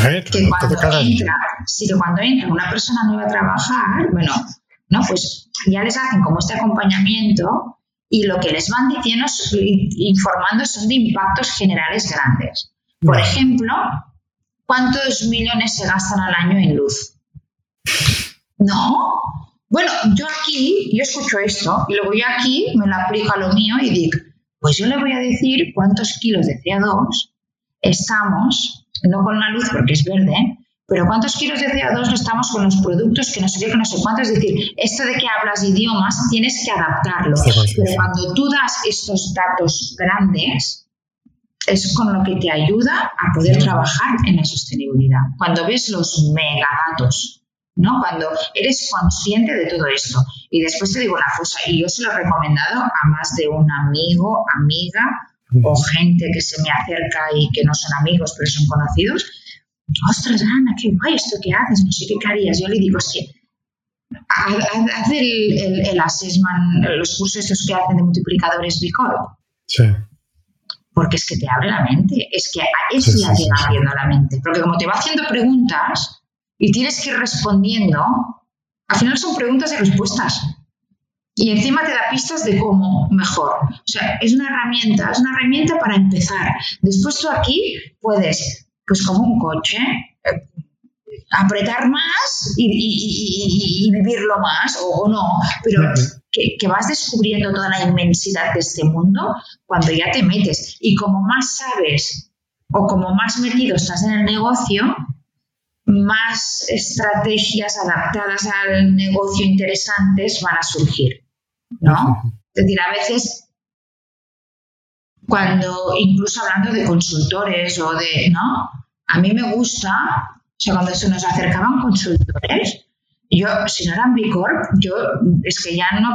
¿eh? que, cuando entra, sí, que cuando entra una persona nueva a trabajar, bueno, no, pues ya les hacen como este acompañamiento y lo que les van diciendo, informando son de impactos generales grandes. Por ejemplo, ¿cuántos millones se gastan al año en luz? No. Bueno, yo aquí, yo escucho esto y luego yo aquí me lo aplico a lo mío y digo, pues yo le voy a decir cuántos kilos de CO2 estamos, no con la luz porque es verde, pero cuántos kilos de CO2 estamos con los productos que no sé qué, que no sé cuánto. Es decir, esto de que hablas idiomas tienes que adaptarlo. Pero cuando tú das estos datos grandes, es con lo que te ayuda a poder trabajar en la sostenibilidad. Cuando ves los megadatos ¿no? Cuando eres consciente de todo esto. Y después te digo una cosa, y yo se lo he recomendado a más de un amigo, amiga o gente que se me acerca y que no son amigos, pero son conocidos. Ostras, Ana, qué guay esto que haces, no sé qué harías. Yo le digo, que haz el, el, assessment, los cursos esos que hacen de multiplicadores Bicorp. Sí. Porque es que te abre la mente, es que eso ya te va abriendo la mente. Porque como te va haciendo preguntas, y tienes que ir respondiendo, al final son preguntas y respuestas. Y encima te da pistas de cómo mejor. O sea, es una herramienta, es una herramienta para empezar. Después tú aquí puedes, pues como un coche, eh, apretar más y, vivirlo más o, no, pero que, vas descubriendo toda la inmensidad de este mundo cuando ya te metes. Y como más sabes o como más metido estás en el negocio, más estrategias adaptadas al negocio interesantes van a surgir, ¿no? Es decir, a veces cuando, incluso hablando de consultores o de, ¿no? A mí me gusta, o sea, cuando se nos acercaban consultores, yo, si no eran B Corp, yo es que ya no.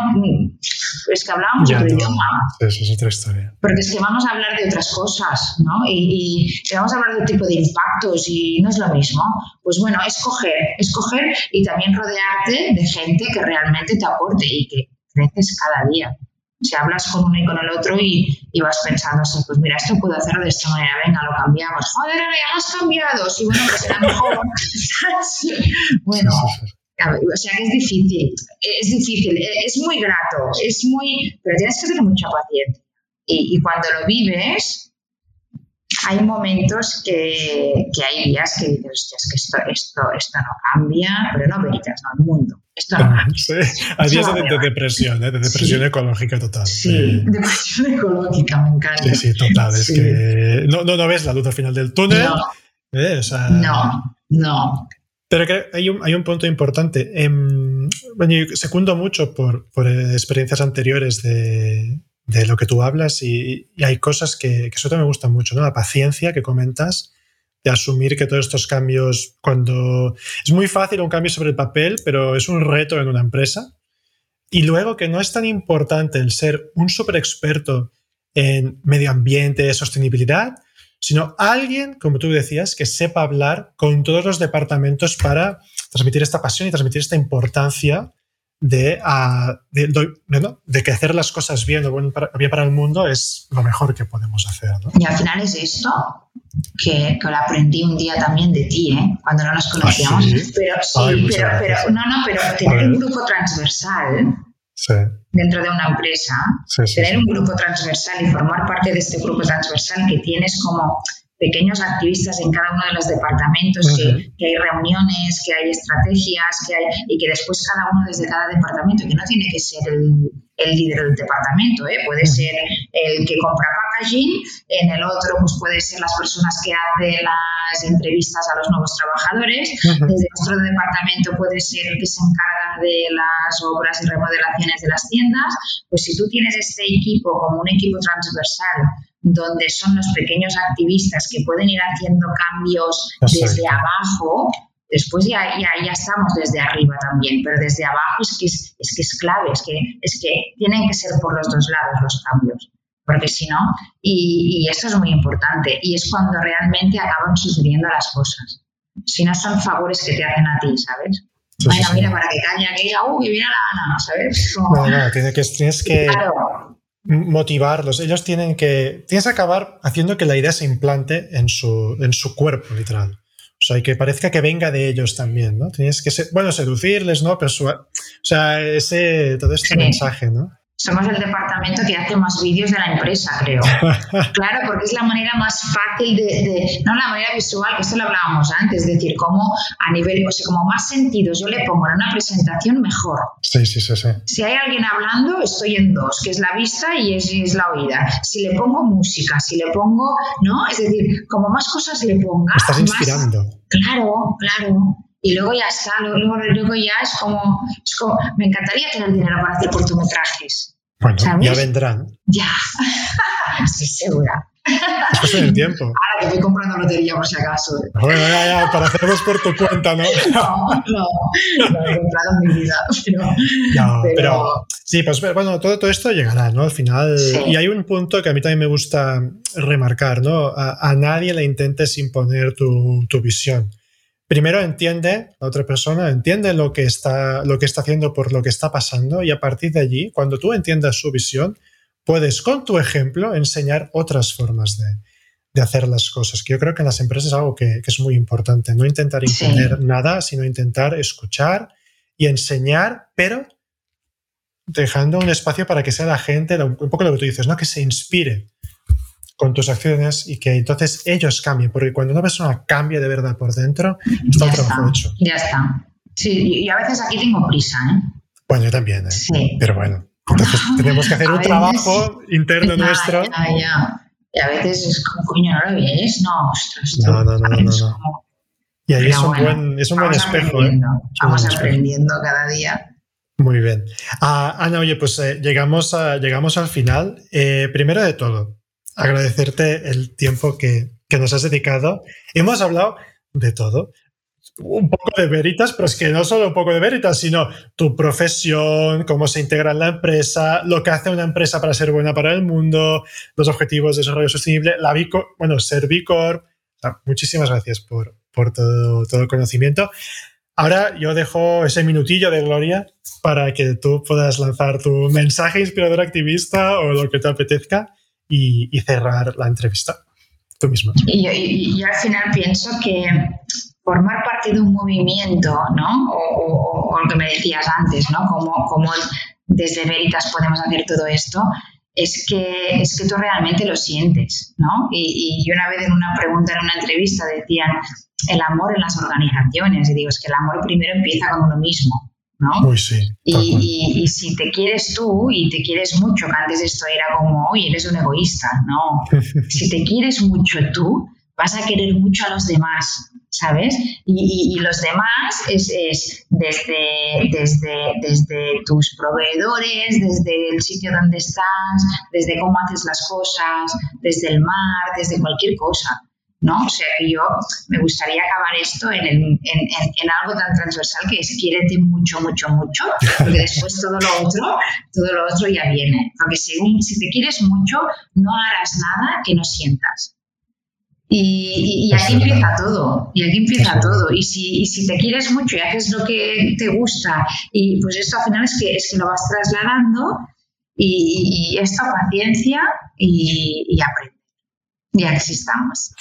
Es que hablábamos otro idioma. Eso es otra historia. Porque es que vamos a hablar de otras cosas, ¿no? Y, vamos a hablar de tipo de impactos y no es lo mismo. Pues bueno, escoger, escoger y también rodearte de gente que realmente te aporte y que creces cada día. Si hablas con uno y con el otro y, y vas pensando, pues mira, esto puedo hacerlo de esta manera, venga, lo cambiamos. Joder, ya lo has cambiado. Sí, bueno, que será mejor. bueno. O sea que es difícil, es difícil, es muy grato, es muy, pero tienes que tener mucha paciencia. Y, cuando lo vives, hay momentos que, que, hay días que dices, hostia, es que esto, esto, esto no cambia, pero no veritas, no, el mundo. Esto no cambia. Sí, hay días de, depresión, ¿eh? de depresión ecológica total. Sí, depresión ecológica, me encanta. Sí, sí, total. Es que no, no, no, ves la luz al final del túnel. No, ¿eh? no, no. Pero que hay un, hay un punto importante. Em, bueno, yo secundo mucho por, por experiencias anteriores de, de, lo que tú hablas y, hay cosas que, que eso me gustan mucho, ¿no? La paciencia que comentas de asumir que todos estos cambios, cuando es muy fácil un cambio sobre el papel, pero es un reto en una empresa. Y luego que no es tan importante el ser un super experto en medio ambiente, sostenibilidad, sino alguien, como tú decías, que sepa hablar con todos los departamentos para transmitir esta pasión y transmitir esta importancia de, uh, de, que hacer las cosas bien o bien para, el mundo es lo mejor que podemos hacer. Y al final es esto que, que, lo aprendí un día también de ti, ¿eh? cuando no nos conocíamos. ¿Ah, pero sí, pero, pero, no, no, pero tener un grupo transversal dentro de una empresa, tener un grupo transversal y formar parte de este grupo transversal que tienes como pequeños activistas en cada uno de los departamentos, que, hay reuniones, que hay estrategias, que hay, y que después cada uno desde cada departamento, que no tiene que ser el, líder del departamento, ¿eh? puede ser el que compra packaging, en el otro pues puede ser las personas que hacen las entrevistas a los nuevos trabajadores, desde otro departamento puede ser el que se encarga de las obras y remodelaciones de las tiendas, pues si tú tienes este equipo como un equipo transversal donde son los pequeños activistas que pueden ir haciendo cambios desde abajo, después ya, ya, ya, estamos desde arriba también, pero desde abajo es que es, que es clave, es que, es que tienen que ser por los dos lados los cambios, porque si no, y, y eso es muy importante, y es cuando realmente acaban sucediendo las cosas. Si no son favores que te hacen a ti, ¿sabes? bueno, mira, para que uh, que viene la gana, ¿sabes? No, no, tienes que, tienes que motivarlos. Ellos tienen que, tienes que acabar haciendo que la idea se implante en su, en su cuerpo, literal. O sea, y que parezca que venga de ellos también, ¿no? Tienes que, bueno, seducirles, ¿no? O sea, ese, todo este mensaje, ¿no? Somos el departamento que hace más vídeos de la empresa, creo. claro, porque es la manera más fácil de, no la manera visual, que esto lo hablábamos antes, es decir, como a nivel, o sea, como más sentidos yo le pongo en una presentación, mejor. Sí, sí, sí, sí. Si hay alguien hablando, estoy en dos, que es la vista y es, es la oída. Si le pongo música, si le pongo, ¿no? Es decir, como más cosas le ponga. Estás inspirando. claro, claro y luego ya está, luego, luego ya es como, es como, me encantaría tener dinero para hacer cortometrajes. Bueno, ya vendrán. Ya, estoy segura. Esto es el tiempo. Ahora que estoy comprando lotería por si acaso. Bueno, ya, ya, para hacerlos por tu cuenta, ¿no? No, no, no he comprado en mi vida. Pero, no, pero, sí, pues bueno, todo, todo esto llegará, ¿no? Al final. Y hay un punto que a mí también me gusta remarcar, ¿no? A, a nadie le intentes imponer tu, tu visión primero entiende la otra persona, entiende lo que, está, lo que está haciendo por lo que está pasando y a partir de allí, cuando tú entiendas su visión, puedes con tu ejemplo enseñar otras formas de, hacer las cosas, que yo creo que en las empresas es algo que, es muy importante, no intentar imponer nada, sino intentar escuchar y enseñar, pero dejando un espacio para que sea la gente, un poco lo que tú dices, ¿no? que se inspire con tus acciones y que entonces ellos cambien, porque cuando una persona cambia de verdad por dentro, está un trabajo hecho. Ya está. Sí, y a veces aquí tengo prisa, ¿eh? Bueno, yo también, ¿eh? Sí. Pero bueno, entonces tenemos que hacer un trabajo interno nuestro. Y a veces es como, coño, ¿no lo ves? No, ostras. No, no, no, no, no. Y ahí es un, buen, es un buen espejo. ¿eh? Vamos aprendiendo cada día. Muy bien. Ah, Ana, oye, pues eh, llegamos, a, llegamos al final. Eh, primero de todo, agradecerte el tiempo que, que nos has dedicado. Hemos hablado de todo un poco de veritas, pero es que no solo un poco de veritas, sino tu profesión, cómo se integra en la empresa, lo que hace una empresa para ser buena para el mundo, los objetivos de desarrollo sostenible, la bueno, ser Bicorp. muchísimas gracias por, por todo, todo el conocimiento. Ahora yo dejo ese minutillo de gloria para que tú puedas lanzar tu mensaje inspirador activista o lo que te apetezca y, cerrar la entrevista tú misma. Y yo al final pienso que formar parte de un movimiento, ¿no? O, lo que me decías antes, ¿no? Como, desde Veritas podemos hacer todo esto, es que, es que tú realmente lo sientes, ¿no? Y, y una vez en una pregunta, en una entrevista, decían el amor en las organizaciones. Y digo, es que el amor primero empieza con uno mismo, ¿no? Uy, sí, y, y, si te quieres tú y te quieres mucho, que antes esto era como, oye, eres un egoísta, no. si te quieres mucho tú, vas a querer mucho a los demás, ¿sabes? Y, los demás es, desde, desde, desde tus proveedores, desde el sitio donde estás, desde cómo haces las cosas, desde el mar, desde cualquier cosa. ¿No? O sea que yo me gustaría acabar esto en, en, en, algo tan transversal que es quiérete mucho, mucho, mucho, porque después todo lo otro, todo lo otro ya viene. Porque según, si te quieres mucho, no harás nada que no sientas. Y, aquí empieza todo, y aquí empieza todo. Y si, si, te quieres mucho y haces lo que te gusta, y pues esto al final es que, es que lo vas trasladando y, esto paciencia y, y aprende. Y aquí estamos.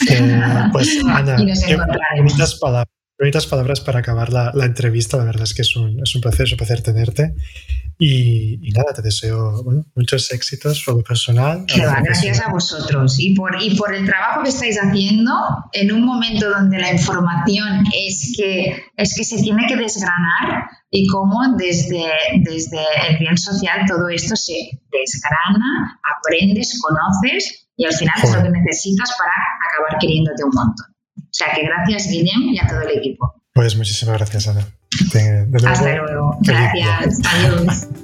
pues Ana, y nos encontraremos. palabras bonitas palabras para acabar la, la, entrevista. La verdad es que es un, es un placer, es un placer tenerte. Y, y nada, te deseo bueno, muchos éxitos por lo personal. gracias a vosotros y por, y por el trabajo que estáis haciendo en un momento donde la información es que, es que se tiene que desgranar y cómo desde, desde el bien social todo esto se desgrana, aprendes, conoces y al final es lo que necesitas para acabar queriéndote un montón. O sea que gracias, Guillem, y a todo el equipo. Pues muchísimas gracias, Ana. Hasta luego. Gracias. Adiós.